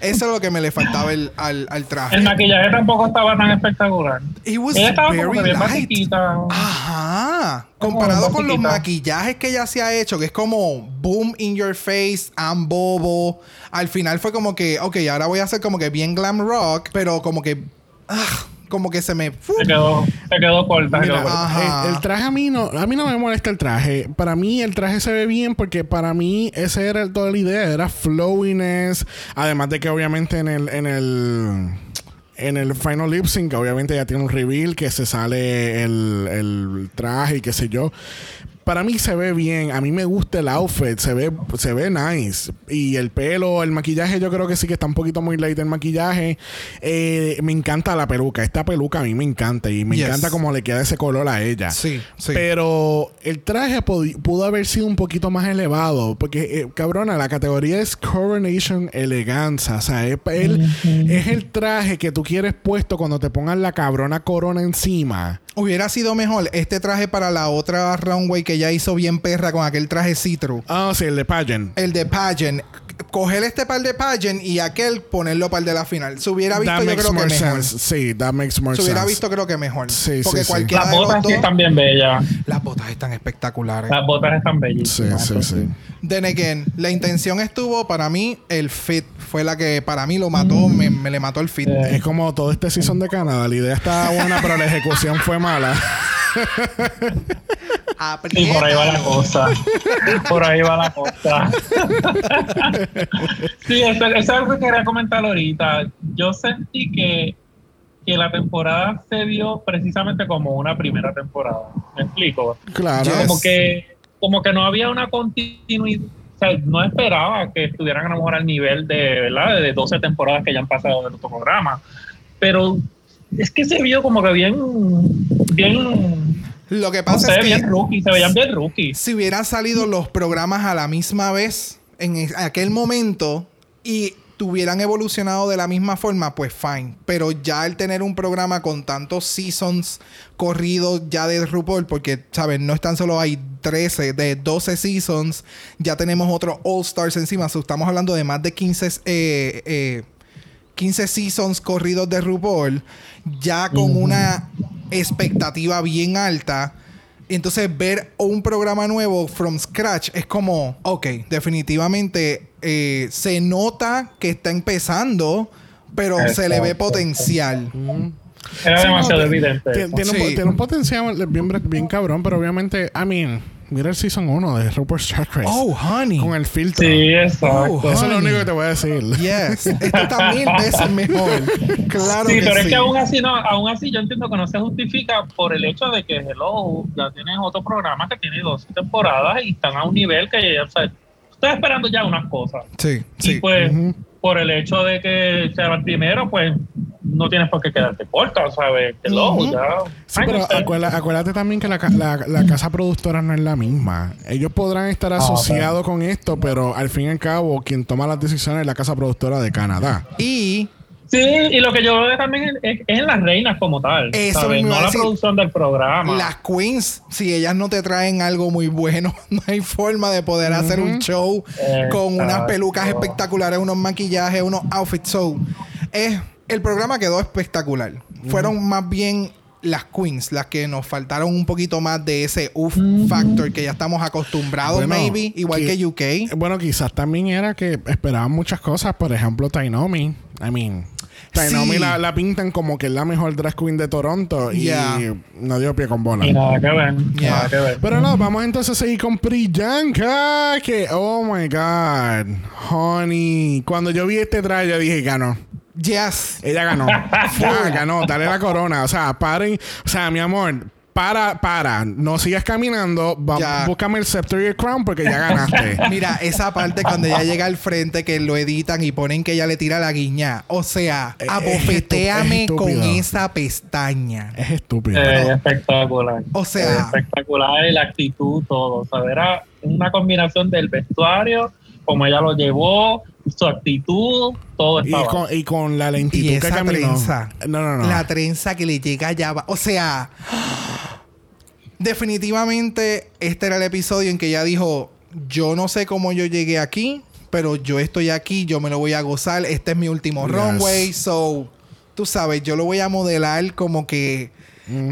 eso es lo que me le faltaba al, al, traje. El maquillaje tampoco estaba tan espectacular. ella estaba very light. Ajá. Comparado con los maquillajes que ella se ha hecho, que es como boom in your face, I'm bobo. Al final fue como que, ok, ahora voy a hacer como que bien glam rock, pero como que Ah, como que se me. Se quedó, se quedó corta. El, traje a mí no, a mí no me molesta el traje. Para mí el traje se ve bien porque para mí esa era toda la idea, era flowiness. Además de que obviamente en el, en el en el final lip sync, obviamente ya tiene un reveal que se sale el, el traje y qué sé yo para mí se ve bien. A mí me gusta el outfit. Se ve, se ve nice. Y el pelo, el maquillaje, yo creo que sí que está un poquito muy light el maquillaje. Eh, me encanta la peluca. Esta peluca a mí me encanta. Y me encanta cómo le queda ese color a ella. Sí, sí. Pero el traje pudo haber sido un poquito más elevado. Porque, eh, cabrona, la categoría es Coronation Eleganza. O sea, es, es el traje que tú quieres puesto cuando te pongan la cabrona corona encima. Hubiera sido mejor este traje para la otra runway que ya hizo bien perra con aquel traje citru. Ah, sí, el de Pageant. El de Pageant. Coger este par de Pageant y aquel ponerlo para el de la final. Se hubiera visto, yo creo que mejor. Sí, that makes more Se hubiera visto, creo que mejor. Sí, Porque sí, cualquiera Las botas están bien bellas. Las botas están espectaculares. Las botas están bellísimas. Sí, sí, sí. Then again, la intención estuvo, para mí, el fit fue la que para mí lo mató, me, me, le mató el fit. Es como todo este season de Canadá. La idea estaba buena, pero la ejecución fue mala. Y por ahí va la cosa. Por ahí va la cosa. sí, eso, es algo que quería comentar ahorita. Yo sentí que, que la temporada se vio precisamente como una primera temporada. ¿Me explico? Claro. Como que, como que no había una continuidad. O sea, no esperaba que estuvieran a lo mejor al nivel de, ¿verdad? de 12 temporadas que ya han pasado del otro programa. Pero es que se vio como que bien, bien lo que pasa es que. Bien rookie, se veían bien rookie. Si hubieran salido los programas a la misma vez, en aquel momento, y tuvieran evolucionado de la misma forma, pues fine. Pero ya el tener un programa con tantos seasons corridos ya de RuPaul, porque, ¿sabes? No es tan solo hay 13, de 12 seasons, ya tenemos otros All Stars encima. estamos hablando de más de 15, eh, 15 eh, seasons corridos de RuPaul, ya con una expectativa bien alta. Entonces ver un programa nuevo from scratch es como, ok, definitivamente eh, se nota que está empezando, pero se le ve potencial. Era demasiado evidente. Tiene, un, potencial bien, bien cabrón, pero obviamente, I mean Mira el Season 1 de RuPaul's Track Race. Oh, honey. Con el filtro. Sí, exacto. Oh, Eso es lo único que te voy a decir. Yes. Esto está mil veces mejor. Claro sí, pero es que aún así, no, aún así yo entiendo que no se justifica por el hecho de que Hello ya tienes otro programa que tiene dos temporadas y están a un nivel que ya, o sea, estoy esperando ya unas cosas. Sí, sí. Y pues, por el hecho de que sea el primero, pues no tienes por qué quedarte corta, ¿sabes? Que ya. Sí, pero acuérdate, también que la, casa productora no es la misma. Ellos podrán estar ah, asociados con esto, pero al fin y al cabo, quien toma las decisiones es la casa productora de Canadá. Y Sí, y lo que yo veo también es, en las reinas como tal. Eso No la producción del programa. Las queens, si ellas no te traen algo muy bueno, no hay forma de poder hacer un show con unas pelucas espectaculares, unos maquillajes, unos outfits. So, es el programa quedó espectacular. Fueron más bien las queens las que nos faltaron un poquito más de ese uff factor que ya estamos acostumbrados, maybe, igual que, UK. Bueno, quizás también era que esperaban muchas cosas. Por ejemplo, Tainomi. I mean. Tainomi Sí. la, la pintan como que es la mejor drag queen de Toronto y Yeah. no dio pie con bola. Y nada que ver. Yeah. Nada que ver. Pero no, vamos entonces a seguir con Priyanka. Que, oh my God, honey. Cuando yo vi este traje, yo dije, ganó. Yes. Ella ganó. ya, ganó. Dale la corona. O sea, paren. O sea, mi amor, para, para. No sigas caminando. Va- Ya. búscame el scepter y el crown porque ya ganaste. Mira, esa parte cuando ella llega al frente que lo editan y ponen que ella le tira la guiña. O sea, Es- es abofeteame es con esa pestaña. es estúpido. Eh, espectacular. O sea- espectacular y la actitud, todo. O sea, era una combinación del vestuario, como ella lo llevó, su actitud, todo Y estaba. con, y con la lentitud Y que esa caminó. trenza. No, no, no. La trenza que le llega allá abajo. O sea, definitivamente este era el episodio en que ella dijo, yo no sé cómo yo llegué aquí, pero yo estoy aquí, yo me lo voy a gozar, este es mi último Yes. runway, so, tú sabes, yo lo voy a modelar como que...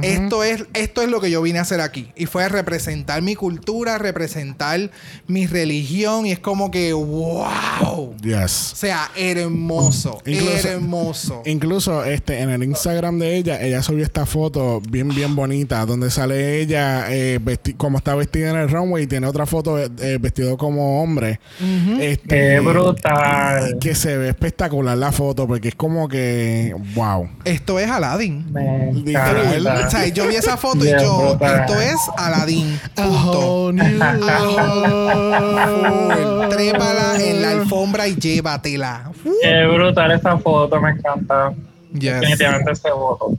Esto es, esto es lo que yo vine a hacer aquí. Y fue a representar mi cultura, representar mi religión. Y es como que, wow. Yes. O sea, hermoso. Incluso- hermoso. Incluso este en el Instagram de ella, ella subió esta foto bien, bien bonita, donde sale ella eh, vesti- como está vestida en el runway y tiene otra foto eh, vestido como hombre. este, Qué brutal. Que se ve espectacular la foto porque es como que, wow. Esto es Aladdin. Me. O sea, yo vi esa foto y yo, brutal. esto es Aladdin. Punto. Trépala en la alfombra y llévatela. Qué brutal esa foto, me encanta. Yes. Definitivamente se votó.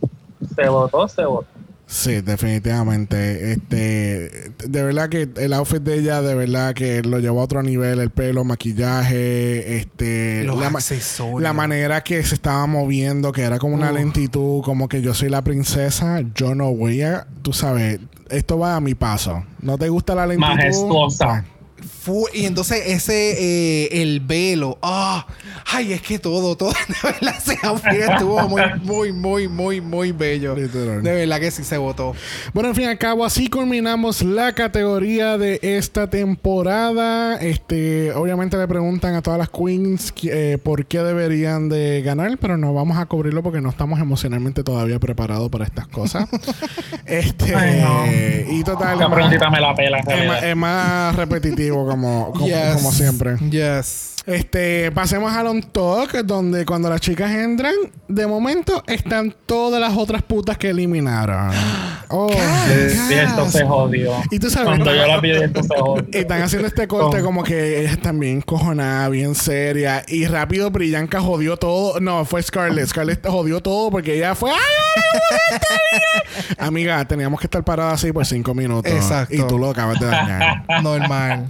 Se votó, se votó. Sí, definitivamente. Este, de verdad que el outfit de ella, de verdad que lo llevó a otro nivel. El pelo, maquillaje, este, Los la, accesorios. la manera que se estaba moviendo, que era como una lentitud, como que yo soy la princesa, yo no voy a, tú sabes, esto va a mi paso. ¿No te gusta la lentitud? Majestuosa. Y entonces ese, eh, el velo. Ah, ay, es que todo, todo de verdad outfit estuvo muy, muy, muy, muy, muy bello. Literal. De verdad que sí se votó. Bueno, en fin y al cabo, así culminamos la categoría de esta temporada. Este, obviamente le preguntan a todas las queens que, eh, por qué deberían de ganar, pero no vamos a cubrirlo porque no estamos emocionalmente todavía preparados para estas cosas. este, Ay, no. y total, La es más- preguntita me la pela. es más repetitivo como, como, Yes. como siempre. Yes. Este, pasemos al on talk, donde cuando las chicas entran, de momento están todas las otras putas que eliminaron. Oh, Sí, esto se jodió. Y tú sabes, Cuando yo la vi, esto se jodió. Y están haciendo este corte como que ella está bien cojonada, bien seria. Y rápido Brillanca jodió todo. No, fue Scarlett. Scarlett jodió todo porque ella fue. ¡Ay, Amiga, teníamos que estar paradas así por cinco minutos. Exacto. Y tú lo acabas de dañar. Normal.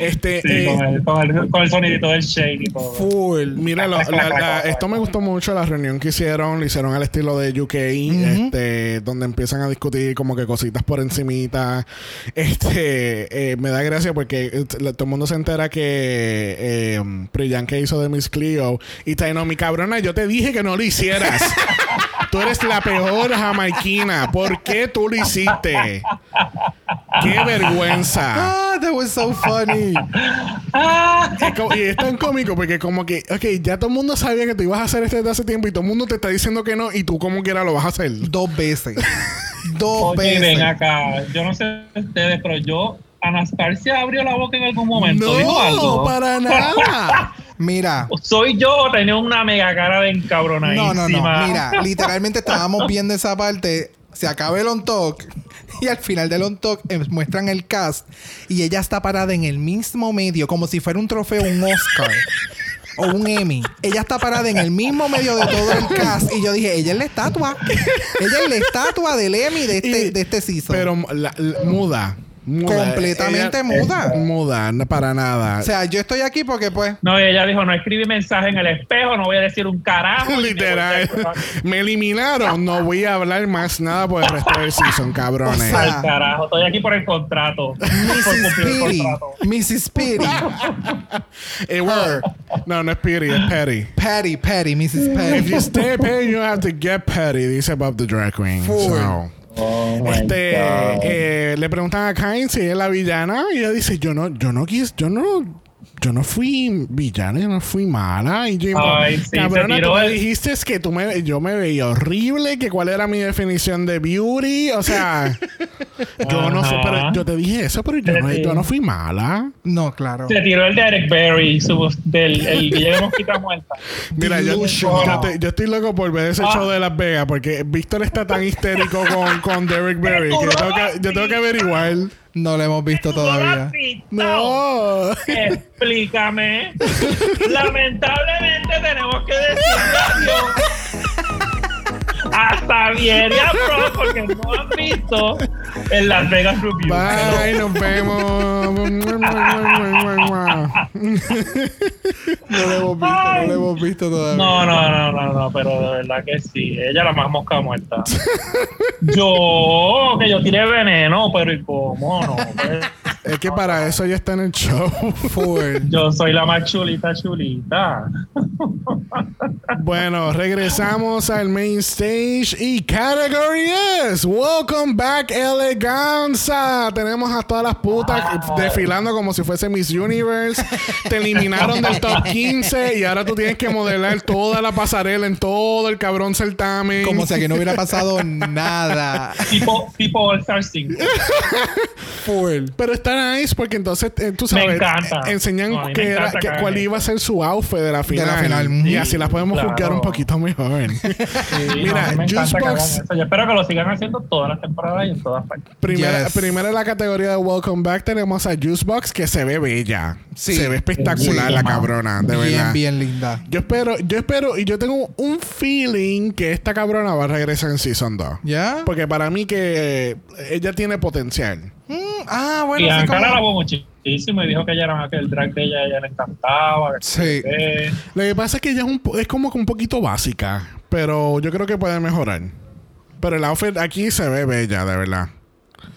Este. Sí, eh, con, el, con, el, con el sonidito del shake y todo. Full. Mira, lo- la- la- esto me gustó mucho, la reunión que hicieron, lo hicieron al estilo de UK, este, donde empiezan a discutir como que cositas por encimita. Este, eh, me da gracia porque eh, todo el mundo se entera que eh, Priyanka hizo de Miss Cleo y Taino, mi cabrona, yo te dije que no lo hicieras. Tú eres la peor jamaiquina. ¿Por qué tú lo hiciste? ¡Qué vergüenza! Ah, that was so funny. Y es tan cómico porque como que, ok, ya todo el mundo sabía que tú ibas a hacer esto desde hace tiempo y todo el mundo te está diciendo que no y tú como quiera lo vas a hacer. Dos veces. Dos Oye, veces. ven acá. Yo no sé ustedes, pero yo, Anastasia abrió la boca en algún momento. ¿Dijo No, algo? para nada. Mira. ¿Soy yo o tenía una mega cara de encabronadísima? No, no, no. Mira, literalmente estábamos viendo esa parte. Se acaba el on talk. Y al final del on talk eh, muestran el cast. Y ella está parada en el mismo medio, como si fuera un trofeo, un Oscar. O un Emmy. Ella está parada en el mismo medio de todo el cast. Y yo dije, ella es la estatua. Ella es la estatua del Emmy de este, Y- de este season. Pero la- la- muda. Muda. Completamente Ella- muda. Muda, no para nada. o sea, yo estoy aquí porque pues... No, ella dijo, no escribí mensaje en el espejo, no voy a decir un carajo. me Literal. a- Me eliminaron. No voy a hablar más nada por el resto del season, cabrones. O sea, Al carajo, estoy aquí por el contrato. Mrs. cumplir el Pity. contrato. Mrs. It worked. No, no es Pity, es Petty. Patty, Patty, Mrs. If Patty. you stay petty, you have to get petty, dice Bob the Drag Queen. So, Oh, este, eh, le preguntan a Kain si es la villana y ella dice, yo no, yo no quis, yo no, yo no fui villana, yo no fui mala. Y yo, Ay, sí, cabrona, tú me el- dijiste que tú me, yo me veía horrible, que cuál era mi definición de beauty. O sea, yo no sé, pero yo te dije eso, pero yo no, Sí. yo no fui mala. No, claro. Se tiró el de Eric Berry, su, del el de Mosquita Muerta. Mira, yo, Delusional. yo te- yo estoy loco por ver ese Ah. show de Las Vegas porque Víctor está tan histérico con, con Derek Berry que yo tengo que, yo tengo que averiguar. No lo hemos visto ¿Tú no lo has todavía. No. Explícame. Lamentablemente tenemos que adiós a Xavier y a Pro porque no han visto en Las Vegas Review. Bye, nos vemos. No lo hemos visto, no lo hemos visto todavía. No, no, no, no, no, pero de verdad que sí. Ella la más mosca muerta. yo, que yo tiré veneno, pero ¿y cómo no? Es que para eso ya está en el show. Full. Yo soy la más chulita, chulita. Bueno, regresamos al main stage y category es Welcome back Eleganza. Tenemos a todas las putas Wow. desfilando como si fuese Miss Universe. Te eliminaron del top 15 y ahora tú tienes que modelar toda la pasarela en todo el cabrón certamen. Como si aquí no hubiera pasado nada. Tipo, tipo All Star 5. Full. Pero está nice porque entonces eh, tú sabes, encanta. eh, enseñan No, mí me que era- encanta que- que cuál iba a ser su outfit de la final. la final. Y Sí, así la podemos claro. juzgar un poquito mejor. Sí, Mira, no, me que Juicebox-. Yo espero que lo sigan haciendo todas las temporadas y en todas partes. Primera, Yes. primera en la categoría de Welcome Back tenemos a Juicebox que se ve bella. Sí. Se ve espectacular Sí. la cabrona, de bien, verdad. bien linda. Yo espero, yo espero y yo tengo un feeling que esta cabrona va a regresar en Season 2. ¿Ya? Porque para mí que ella tiene potencial. Mm, ah, bueno, y sí, Ankara la como... alabó muchísimo y dijo que ella era que el drag de ella, ella le encantaba. que Sí. Lo que pasa es que ella es, un, es como que un poquito básica, pero yo creo que puede mejorar. Pero el outfit aquí se ve bella, de verdad.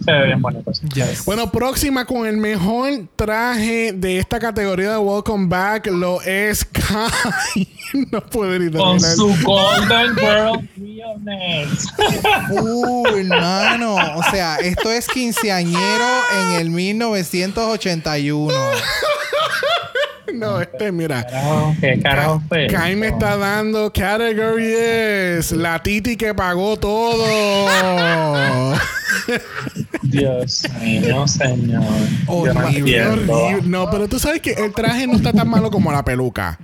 Se ve bien bonito. sí. Yes. Bueno, próxima con el mejor traje de esta categoría de Welcome Back lo es Kai. no puedo ni Con terminar. su Golden Girl Realness. Uh, hermano. O sea, esto es quinceañero en el 1981. No, este, mira. Carajo, ¿Qué carajo? Kai me está dando categories. La Titi que pagó todo. Dios mío, señor. Entiendo. Horrible. No, pero tú sabes que el traje no está tan malo como la peluca.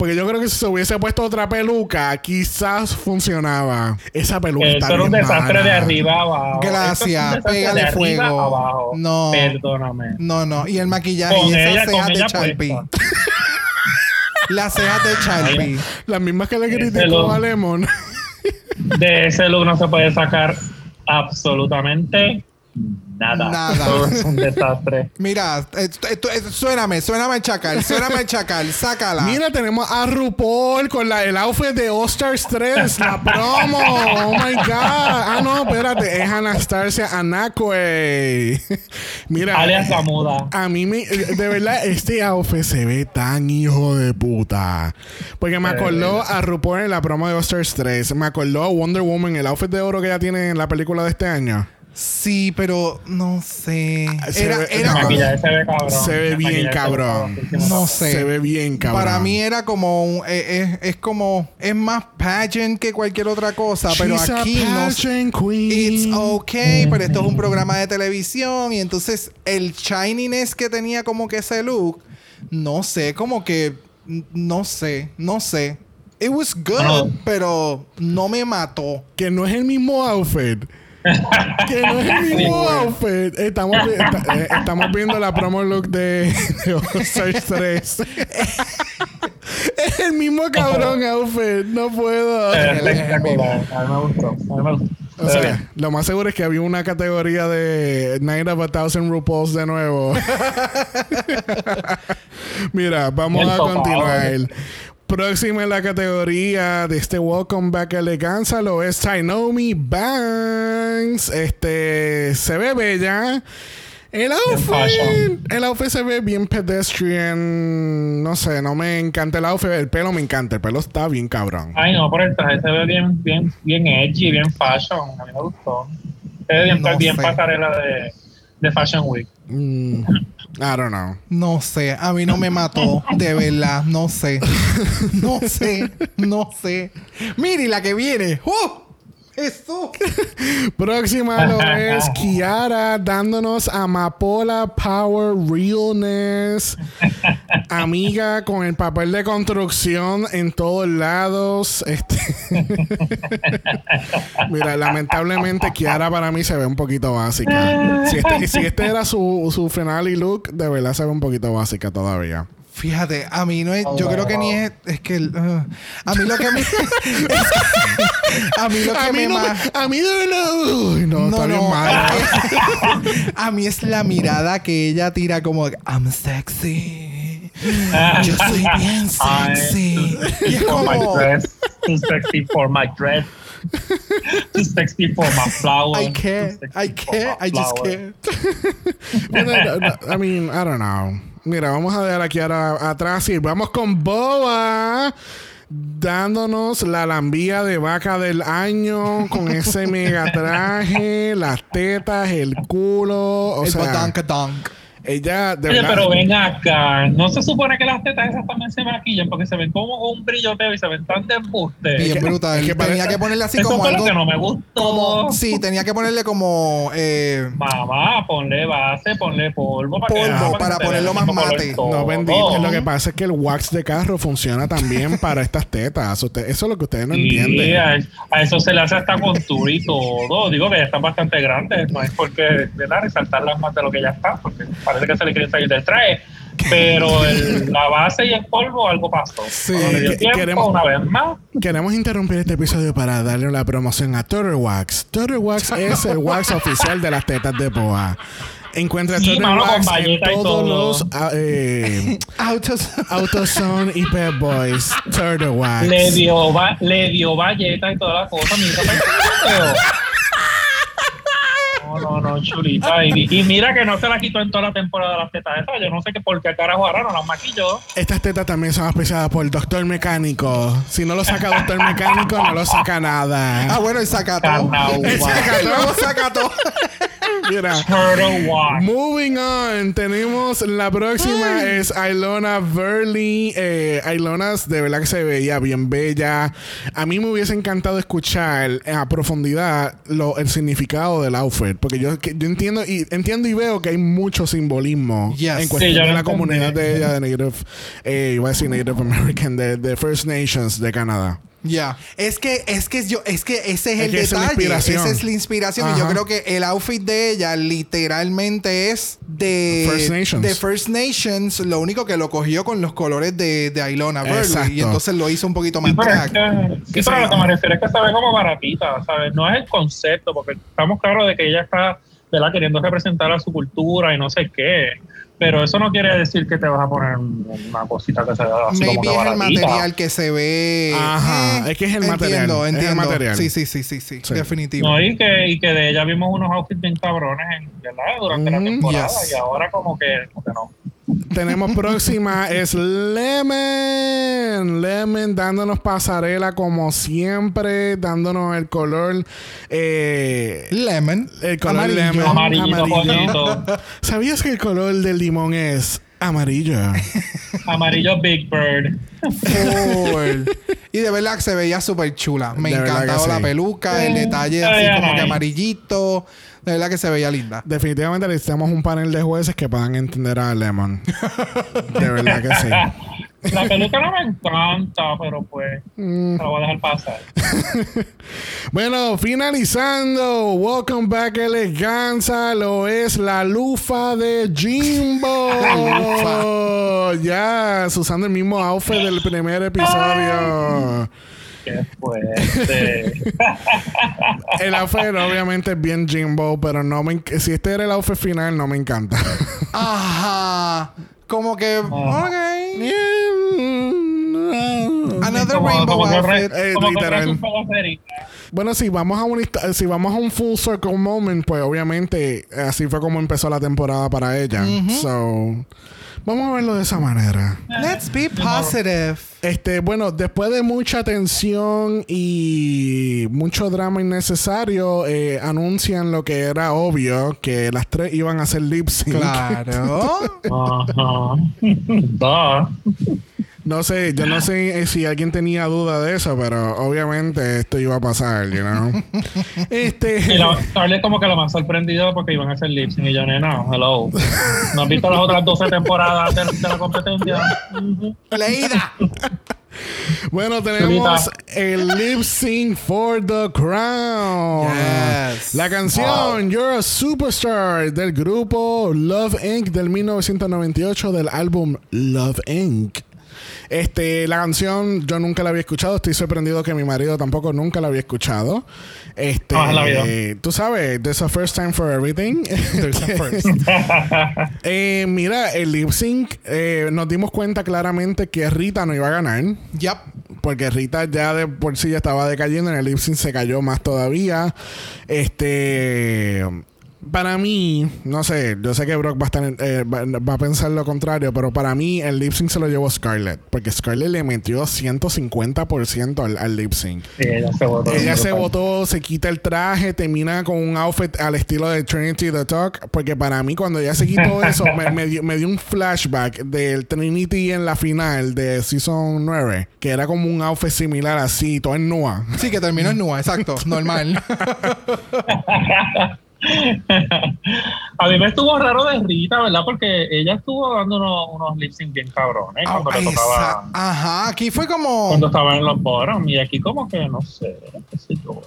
Porque yo creo que si se hubiese puesto otra peluca, quizás funcionaba. Esa peluca está Eso era un desastre mala. de arriba a abajo. Gracias, es pégale de fuego. abajo. No. Perdóname. No, no. Y el maquillaje Con y esas cejas de puesta. Las cejas de Charpy. Las mismas que le criticó a Lemon. De ese look no se puede sacar absolutamente nada. Nada. Todo es un desastre. Mira, esto- esto- esto- suéname, suéname el chacal, suéname el chacal, sácala. Mira, tenemos a RuPaul con la, el outfit de All Stars 3, la promo. Oh my God. Ah, no, espérate. Es Anastasia Anacue. Mira. Alias la muda. A mí me, de verdad, este outfit se ve tan hijo de puta. Porque me acordó a RuPaul en la promo de All Stars 3. Me acordó a Wonder Woman, el outfit de oro que ella tiene en la película de este año. Sí, pero no sé. Se Era, ve- era no, se ve cabrón. se ve bien cabrón. No sé. Se ve bien cabrón. Para mí era como un- eh, es, es como es más pageant que cualquier otra cosa, pero She's a aquí no sé. pageant queen. It's okay, pero esto es un programa de televisión y entonces el shininess que tenía como que ese look, no sé, como que no sé, no sé. It was good, No. pero no me mató. Que no es el mismo outfit. Que no es el mismo outfit. Estamos, vi- eh, estamos viendo la promo look de, de Stars 3. es el mismo cabrón outfit. No puedo. Se ve espectacular. A mí me gustó. A mí me gustó. O Se ve sea, bien. lo más seguro es que había una categoría de Night of a Thousand RuPauls de nuevo. Mira, vamos El a continuar. Próxima en la categoría de este Welcome Back Eleganza lo es Tainomi Banks. Este se ve bella. El outfit, el outfit se ve bien pedestrian. No sé, no me encanta el outfit. El pelo me encanta. El pelo está bien cabrón. Ay, no, por el traje se ve bien, bien, bien edgy, bien fashion. A mí me gustó. Se ve bien, No bien sé. pasarela de, de Fashion Week. Mm, I don't know. No sé, a mí no me mató, de verdad, no sé. No sé, no sé. Mire la que viene. ¡Uh! Jesús. Próxima lo es Kiara dándonos Amapola Power Realness. Amiga con el papel de construcción en todos lados. Este Mira, lamentablemente Kiara para mí se ve un poquito básica. Si este, este era su, su final y look, de verdad se ve un poquito básica todavía. Fíjate, a mí no es, yo creo que ni es, es que, uh, a mí lo que me, a mí lo que A mí, me no, ma- me- a mí de verdad. Uy, no, está bien mal. a mí es la mirada que ella tira como, I'm sexy. Yo soy bien sexy. too for my dress. Too sexy for my dress. Too sexy for my flower. I can't, I can't, I just can't. Bueno, no, no, I mean, I don't know. Mira, vamos a dejar aquí ahora atrás y vamos con Boa dándonos la lambía de vaca del año con ese mega traje, las tetas, el culo, o El sea. Ella de Oye, verdad pero ven acá. No se supone que las tetas esas también se maquillan porque se ven como un brilloteo y se ven tan de embuste. Bien que- brutal. es que tenía que ponerle así Eso como fue lo algo, que no me gustó. como, sí, tenía que ponerle como, eh, Mamá, ponle base, ponle polvo para, que- Polvo, que para se ponerlo más mate. no bendito. Lo que pasa es que el wax de carro funciona también para estas tetas. Usted- eso es lo que ustedes no Sí, entienden. a, a eso se le hace hasta contour y todo. Digo que ya están bastante grandes. No es porque ¿verdad? resaltarlas más de lo que ya están, porque parece que se le quiere salir del traje. Pero el- la base y el polvo, algo pasó. Sí, le dio tiempo queremos- una vez más. Queremos interrumpir este episodio para darle la promoción a Turtle Wax. Turtle Wax es el wax oficial de las tetas de Boa. Encuentra Sí, Turtle mano, Wax en todos todo. los ah, eh, autos. Autozone y Pep Boys. Turtle Wax. Le dio, va- le dio valleta y toda la cosa. No, no, no, chulita. Y, y mira que no se la quitó en toda la temporada las tetas esas. Yo no sé qué por qué carajo ahora no las maquilló. Estas tetas también son auspiciadas por Doctor Mecánico. Si no lo saca Doctor Mecánico, no lo saca Ah, nada. bueno, el sacató. El sacató. Sacató. Mira. Moving on, tenemos la próxima es Ilona Verley. Eh, de verdad que se veía bien bella. A mí me hubiese encantado escuchar a profundidad lo, el significado del outfit, porque yo, que- yo entiendo y entiendo y veo que hay mucho simbolismo Yes. en Sí, cuestión yo de la entendí. comunidad de ella de Native, eh, iba a decir Native American, de, de First Nations de Canadá. Ya. Es que, es que yo, es que ese es, Es el que esa es la detalle. inspiración. Esa es la inspiración. Y yo creo que el outfit de ella literalmente es de First Nations. de First Nations. Lo único que lo cogió con los colores de, de Ilona. Y entonces lo hizo un poquito más Sí, pero, es drag. que, sí, pero lo que me refiero es que se ve como baratita, ¿sabes? No es el concepto, porque estamos claros de que ella está ¿verdad? queriendo representar a su cultura y no sé qué. Pero eso no quiere decir que te vas a poner una cosita que se vea así como Maybe que es el material que se ve. Ajá, es que es el material, Entiendo, es el entiendo. material. Sí, sí, sí, sí, sí, Sí. Definitivo. No, y que, y que de ella vimos unos outfits bien cabrones en, ¿verdad? durante la Mm, temporada yes. y ahora como que, como que no. Tenemos próxima es Lemon. Lemon dándonos pasarela como siempre, dándonos el color. eh, Lemon. el color Amarillo. lemon. Amarillo. bonito. ¿Sabías que el color del limón es amarillo? Amarillo Big Bird. Full. y de verdad que se veía súper chula. Me encantaba la sí. peluca, el detalle así como que nice. amarillito. De verdad que se veía linda. Definitivamente necesitamos un panel de jueces que puedan entender a Lemon. De verdad que sí. La peluca no me encanta, pero pues Mm. se voy a dejar pasar. Bueno, finalizando, Welcome Back Eleganza, lo es la lufa de Jimbo. Ya, usando el mismo outfit del primer episodio. Qué fuerte. El outfit obviamente es bien Jimbo, pero no me si este era el outfit final no me encanta. Ajá. Como que. Ah. Ok. Another como, rainbow como outfit. Eh, como literal. Bueno, si vamos a un si vamos a un full circle moment, pues obviamente así fue como empezó la temporada para ella. So, vamos a verlo de esa manera. Let's be positive. Este, bueno, después de mucha tensión y mucho drama innecesario, eh, anuncian lo que era obvio, que las tres iban a hacer lip sync. Claro. Ajá. No sé, yo no sé eh, si alguien tenía duda de eso, pero obviamente esto iba a pasar, you know. este, Y como que lo más sorprendido porque iban a hacer lip sync y yo, nena, hello. ¿No has visto las otras 12 temporadas de, de la competencia? Leída. bueno, tenemos el lip sync for the crown. Yes. La canción You're a Superstar del grupo Love Inc. del 1998 del álbum Love Inc. Este, la canción yo nunca la había escuchado. Estoy sorprendido que mi marido tampoco nunca la había escuchado. Este, la eh, tú sabes, there's a first time for everything. There's a first. Eh, mira, el lip sync eh, nos dimos cuenta claramente que Rita no iba a ganar. Yep. Porque Rita ya de por sí ya estaba decayendo, en el lip sync se cayó más todavía. Este. Para mí, no sé, yo sé que Brock va a, estar, eh, va, va a pensar lo contrario, pero para mí el lip sync se lo llevó Scarlett. Porque Scarlett le metió 150% al, al lip sync. Sí, ella se votó. Ella se botó, se quita el traje, termina con un outfit al estilo de Trinity the Talk. Porque para mí, cuando ella se quitó eso, me, me dio, me dio un flashback del Trinity en la final de Season 9, que era como un outfit similar así, todo en nua. Sí, que terminó en nua, exacto. Normal. A mí me estuvo raro de Rita, ¿verdad? Porque ella estuvo dando unos, unos lip sync bien cabrones Ah, cuando le esa- tocaba. Ajá, aquí fue como. Cuando estaba en los bottom. Y aquí, como que no sé, qué sé yo.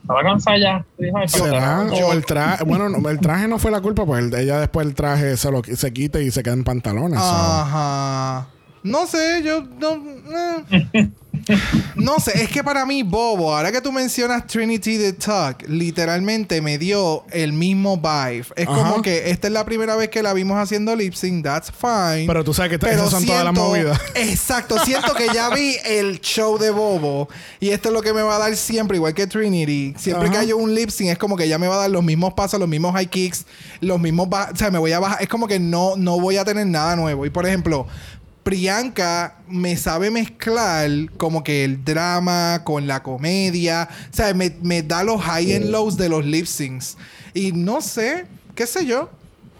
Estaba cansada ya. Dije, ay, ¿para qué ¿Será? O el traje. Bueno, no, el traje no fue la culpa, pues el- ella después el traje se lo se quita y se queda en pantalones. Ajá. No sé, yo no. eh. No sé, es que para mí, Bobo, ahora que tú mencionas Trinity the Talk, literalmente me dio el mismo vibe. Es Ajá. como que esta es la primera vez que la vimos haciendo lip sync, that's fine. Pero tú sabes que esas son todas las movidas. Exacto, siento que ya vi el show de Bobo y esto es lo que me va a dar siempre, igual que Trinity. Siempre Ajá. que haya un lip sync es como que ya me va a dar los mismos pasos, los mismos high kicks, los mismos, o sea, me voy a bajar, es como que no no voy a tener nada nuevo. Y por ejemplo, Priyanka me sabe mezclar como que el drama con la comedia, o sea, me, me da los high and lows de los lip syncs. Y no sé, qué sé yo.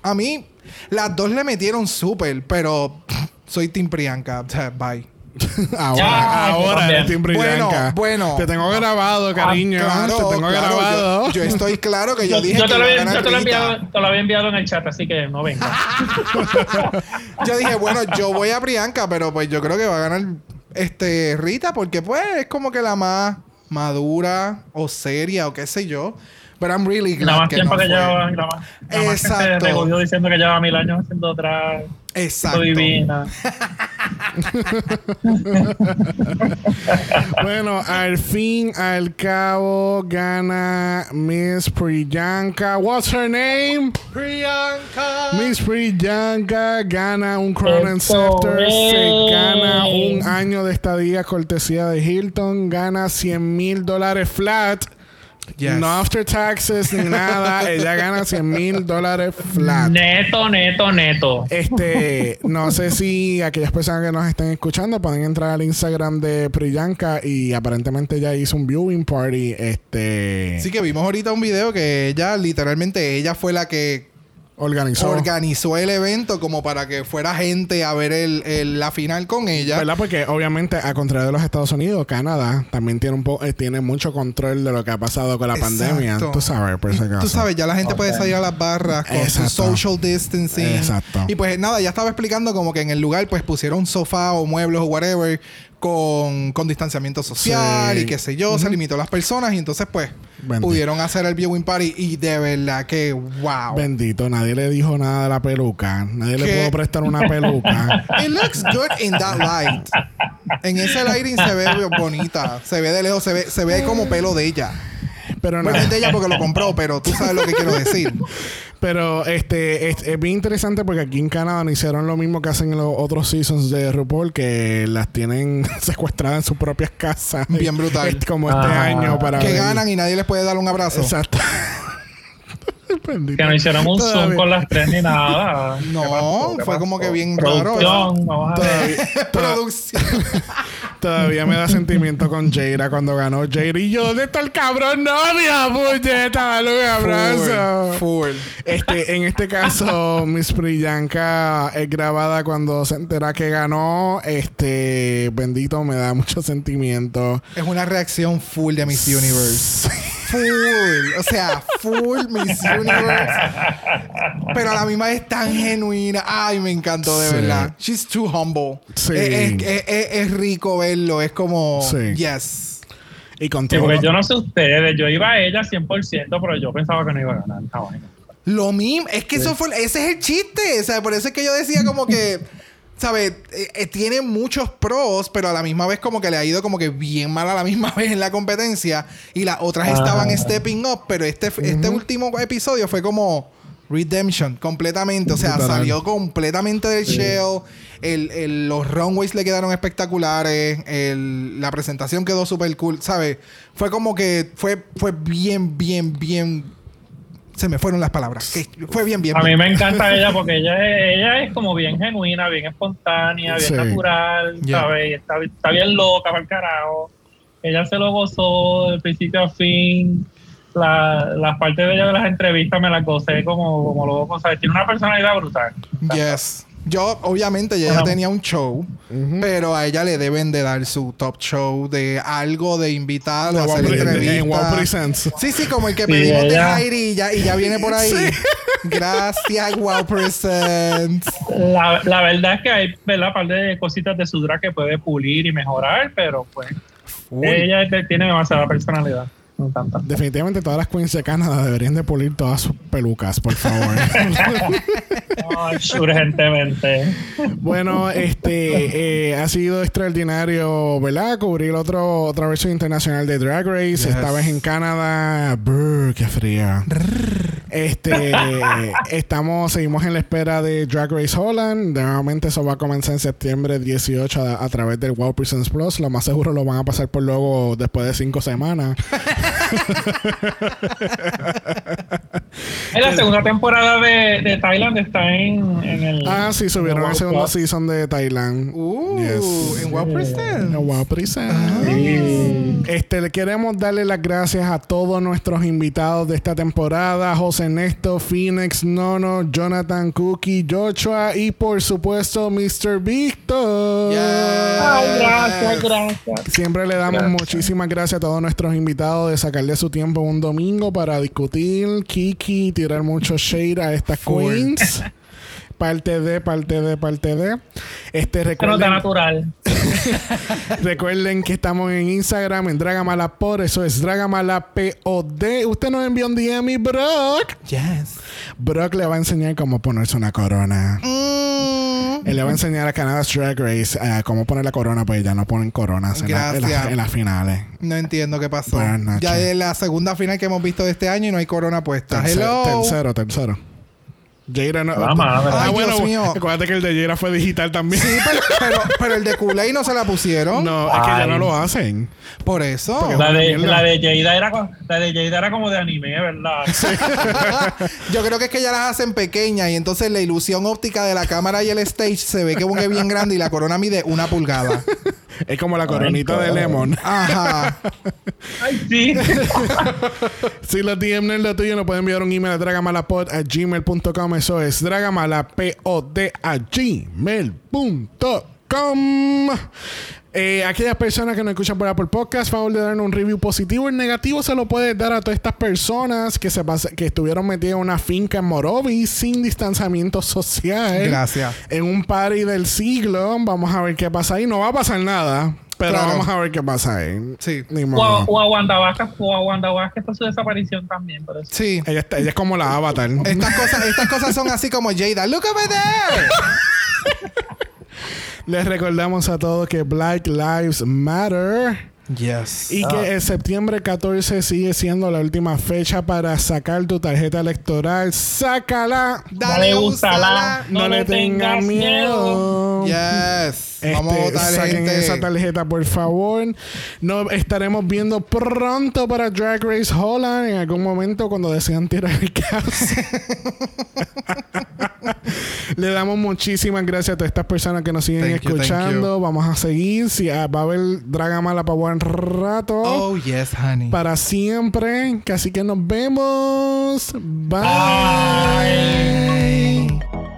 A mí, las dos le metieron súper, pero soy Team Priyanka. O sea, bye. ahora, ahora Team Bueno, bueno. Te tengo grabado, cariño. Claro, te tengo claro, grabado. Yo, yo estoy claro que yo, Yo, dije yo que te, lo iba a había, ganar yo te lo enviado, te lo había enviado en el chat, así que no venga. Yo dije, bueno, yo voy a Priyanka, pero pues yo creo que va a ganar este Rita porque pues es como que la más madura o seria o qué sé yo. But I'm really la glad más que tiempo no que fue. lleva, la más, la más que se Exacto. regodeó diciendo que lleva mil años haciendo otra Exacto. divina. Bueno, al fin, al cabo, gana Miss Priyanka. What's her name? Priyanka. Miss Priyanka gana un Crown and Scepter. Se gana un año de estadía cortesía de Hilton. Gana 100 mil dólares flat. Yes. No after taxes ni nada. Ella gana 100 mil dólares flat. Neto, neto, neto. Este, no sé si aquellas personas que nos estén escuchando pueden entrar al Instagram de Priyanka y aparentemente ella hizo un viewing party. Este, Sí que vimos ahorita un video que ella, literalmente, ella fue la que organizó. organizó el evento como para que fuera gente a ver el, el- la final con ella. ¿Verdad? Porque obviamente, a contrario de los Estados Unidos, Canadá también tiene un po eh, tiene mucho control de lo que ha pasado con la Exacto. pandemia. Tú sabes, por si acaso. Tú sabes, ya la gente puede salir a las barras con su Exacto. social distancing. Exacto. Y pues nada, ya estaba explicando como que en el lugar pues pusieron un sofá o muebles o whatever con, con distanciamiento social Sí. y qué sé yo, se limitó las personas y entonces pues Bendito. pudieron hacer el viewing party y de verdad que wow. Bendito, nadie le dijo nada de la peluca. Nadie le pudo prestar una peluca. It looks good in that light. En ese lighting se ve bonita. Se ve de lejos, se ve, se ve como pelo de ella. Pero Bueno, nada. es de ella porque lo compró, pero tú sabes lo que quiero decir. Pero este es, es bien interesante porque aquí en Canadá no hicieron lo mismo que hacen en los otros seasons de RuPaul, que las tienen secuestradas en sus propias casas. Bien brutal. Es como este Ah. año para que ver- ganan y nadie les puede dar un abrazo. Exacto. Bendito. Que no hicieron un Todavía- zoom con las tres ni nada. ¿Qué No, fue como que bien raro Producción, ver. Todavía, toda- Producción. todavía me da sentimiento con Jaira cuando ganó Jaira. Y yo, ¿dónde está el cabrón novia? Puñeta, dale un abrazo. Full. full. Este, en este caso, Miss Priyanka es grabada cuando se entera que ganó. Este, bendito, me da mucho sentimiento. Es una reacción full de Miss Universe. Full. O sea, full Miss Universe. Pero a la misma vez tan genuina. Ay, me encantó, de Sí. verdad. She's too humble. Sí. Es, es- es- es- es rico verlo. Es como. Sí. Yes. Y con Sí, todo. porque yo no sé ustedes, yo iba a ella 100%, pero yo pensaba que no iba a ganar. Lo mismo. Es que eso fue. Ese es el chiste. O sea, por eso es que yo decía como que. ¿Sabes? Eh, eh, tiene muchos pros, pero a la misma vez como que le ha ido como que bien mal a la misma vez en la competencia. Y las otras Ah. estaban stepping up, pero este, este último episodio fue como redemption completamente. O sea, salió completamente del shell. El, el- los runways le quedaron espectaculares. El- la presentación quedó súper cool. ¿Sabes? Fue como que fue, fue bien, bien, bien... Se me fueron las palabras. Que fue bien, bien. A mí me encanta ella porque ella es, ella es como bien genuina, bien espontánea, bien Sí. natural, Yeah. ¿sabes? Está, está bien loca para el carajo. Ella se lo gozó de principio a fin. La, las partes de ella de las entrevistas me las gocé como, como loco. ¿sabes? Tiene una personalidad brutal. Yes. Yo, obviamente, ella ya Ajá. tenía un show, pero a ella le deben de dar su top show de algo de invitarlo, En hacer en entrevistas. Presents. Sí, sí, como el que Sí, pedimos de Jairi y ya, y ya viene por ahí. Gracias, Wow Presents. La, la verdad es que hay ¿verdad? par de cositas de su drag que puede pulir y mejorar, pero pues Uy. ella tiene demasiada personalidad. Me encanta. Definitivamente todas las queens de Canadá deberían de pulir todas sus pelucas, por favor. Urgentemente. bueno, este eh, ha sido extraordinario, ¿verdad? Cubrir otro, otra versión internacional de Drag Race. Yes. Esta vez en Canadá. Brr, qué fría. Este estamos, seguimos en la espera de Drag Race Holland. Nuevamente eso va a comenzar en septiembre 18 a, a través del Wow Presents Plus. Lo más seguro lo van a pasar por luego después de cinco semanas. En la segunda temporada de, de Thailand está en, en el. Ah, sí, subieron en el segundo Wow season de Thailand. Uh, Yes. en Wow Presents. Sí. Este, le queremos darle las gracias a todos nuestros invitados de esta temporada: José Néstor, Phoenix, Nono, Jonathan Cookie, Joshua y por supuesto Mr. Victor. Yes. Ay, gracias, gracias. Siempre le damos Gracias. muchísimas gracias a todos nuestros invitados de sacarle su tiempo un domingo para discutir, Kiki, tirar mucho shade a estas queens. Parte de, parte de, parte de. Este, recuerden, natural. recuerden que estamos en Instagram, en Dragamalapod. Eso es Dragamalapod. Usted nos envió un DM y Brock. Yes. Brock le va a enseñar cómo ponerse una corona. Mm. Él le va a enseñar a Canada's Drag Race eh, cómo poner la corona, pues ya no ponen coronas en, la- en la- en las finales. No entiendo qué pasó. Ya es la segunda final que hemos visto de este año y no hay corona puesta. Hello. Tercero, tercero. Jaira no. Ah, madre. Ah, Ay, bueno, Dios mío. acuérdate que el de Jaira fue digital también. Sí, pero, pero, pero el de Kool-Aid no se la pusieron. No, es que ya Ay. no lo hacen. Por eso. La de, la de Jada era, la de Jada era como de anime, ¿verdad? Yo creo que es que ya las hacen pequeñas y entonces la ilusión óptica de la cámara y el stage se ve que es bien grande y la corona mide una pulgada. Es como la coronita de God. Lemon. Ajá. Ay, sí. Si los DM no es lo tuyo, nos pueden enviar un email a dragamalapod a gmail.com. Eso es dragamalapod a gmail.com. Eh, aquellas personas que nos escuchan por Apple Podcast, favor de darnos un review positivo. El negativo se lo puedes dar a todas estas personas que se que estuvieron metidas en una finca en Morovis sin distanciamiento social. Gracias. En un party del siglo. Vamos a ver qué pasa ahí. No va a pasar nada, pero Claro. vamos a ver qué pasa ahí. Sí. Ni O, modo. o a Wanda Vázquez, o a Wanda Vázquez por su desaparición también. Por eso. Sí. Ella, está- ella es como la avatar. Estas cosas, estas cosas son así como Jada. Look over there. Les recordamos a todos que Black Lives Matter. Yes. Y que el septiembre 14 sigue siendo la última fecha para sacar tu tarjeta electoral. ¡Sácala! Dale, úsala. No, le tengas miedo. Yes. Vamos a Este, votar, saquen gente. esa tarjeta, por favor. Nos estaremos viendo pronto para Drag Race Holland en algún momento cuando decidan tirar el caso. Le damos muchísimas gracias a todas estas personas que nos siguen Thank you, thank escuchando. Vamos a seguir. Si, ah, va a haber Dragamala para buen rato. Oh, yes, honey. Para siempre. Así que nos vemos. Bye. Bye.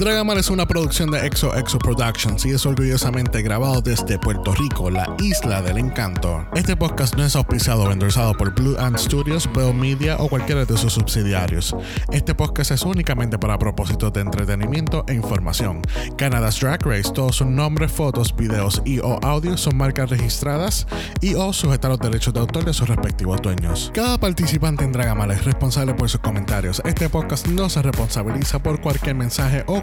Dragamar es una producción de Exo Exo Productions y es orgullosamente grabado desde Puerto Rico, la isla del encanto. Este podcast no es auspiciado o endorsado por Blue Ant Studios, Bell Media o cualquiera de sus subsidiarios. Este podcast es únicamente para propósitos de entretenimiento e información. Canada's Drag Race, todos sus nombres, fotos, videos y o audios son marcas registradas y o sujetan los derechos de autor de sus respectivos dueños. Cada participante en Dragamala es responsable por sus comentarios. Este podcast no se responsabiliza por cualquier mensaje o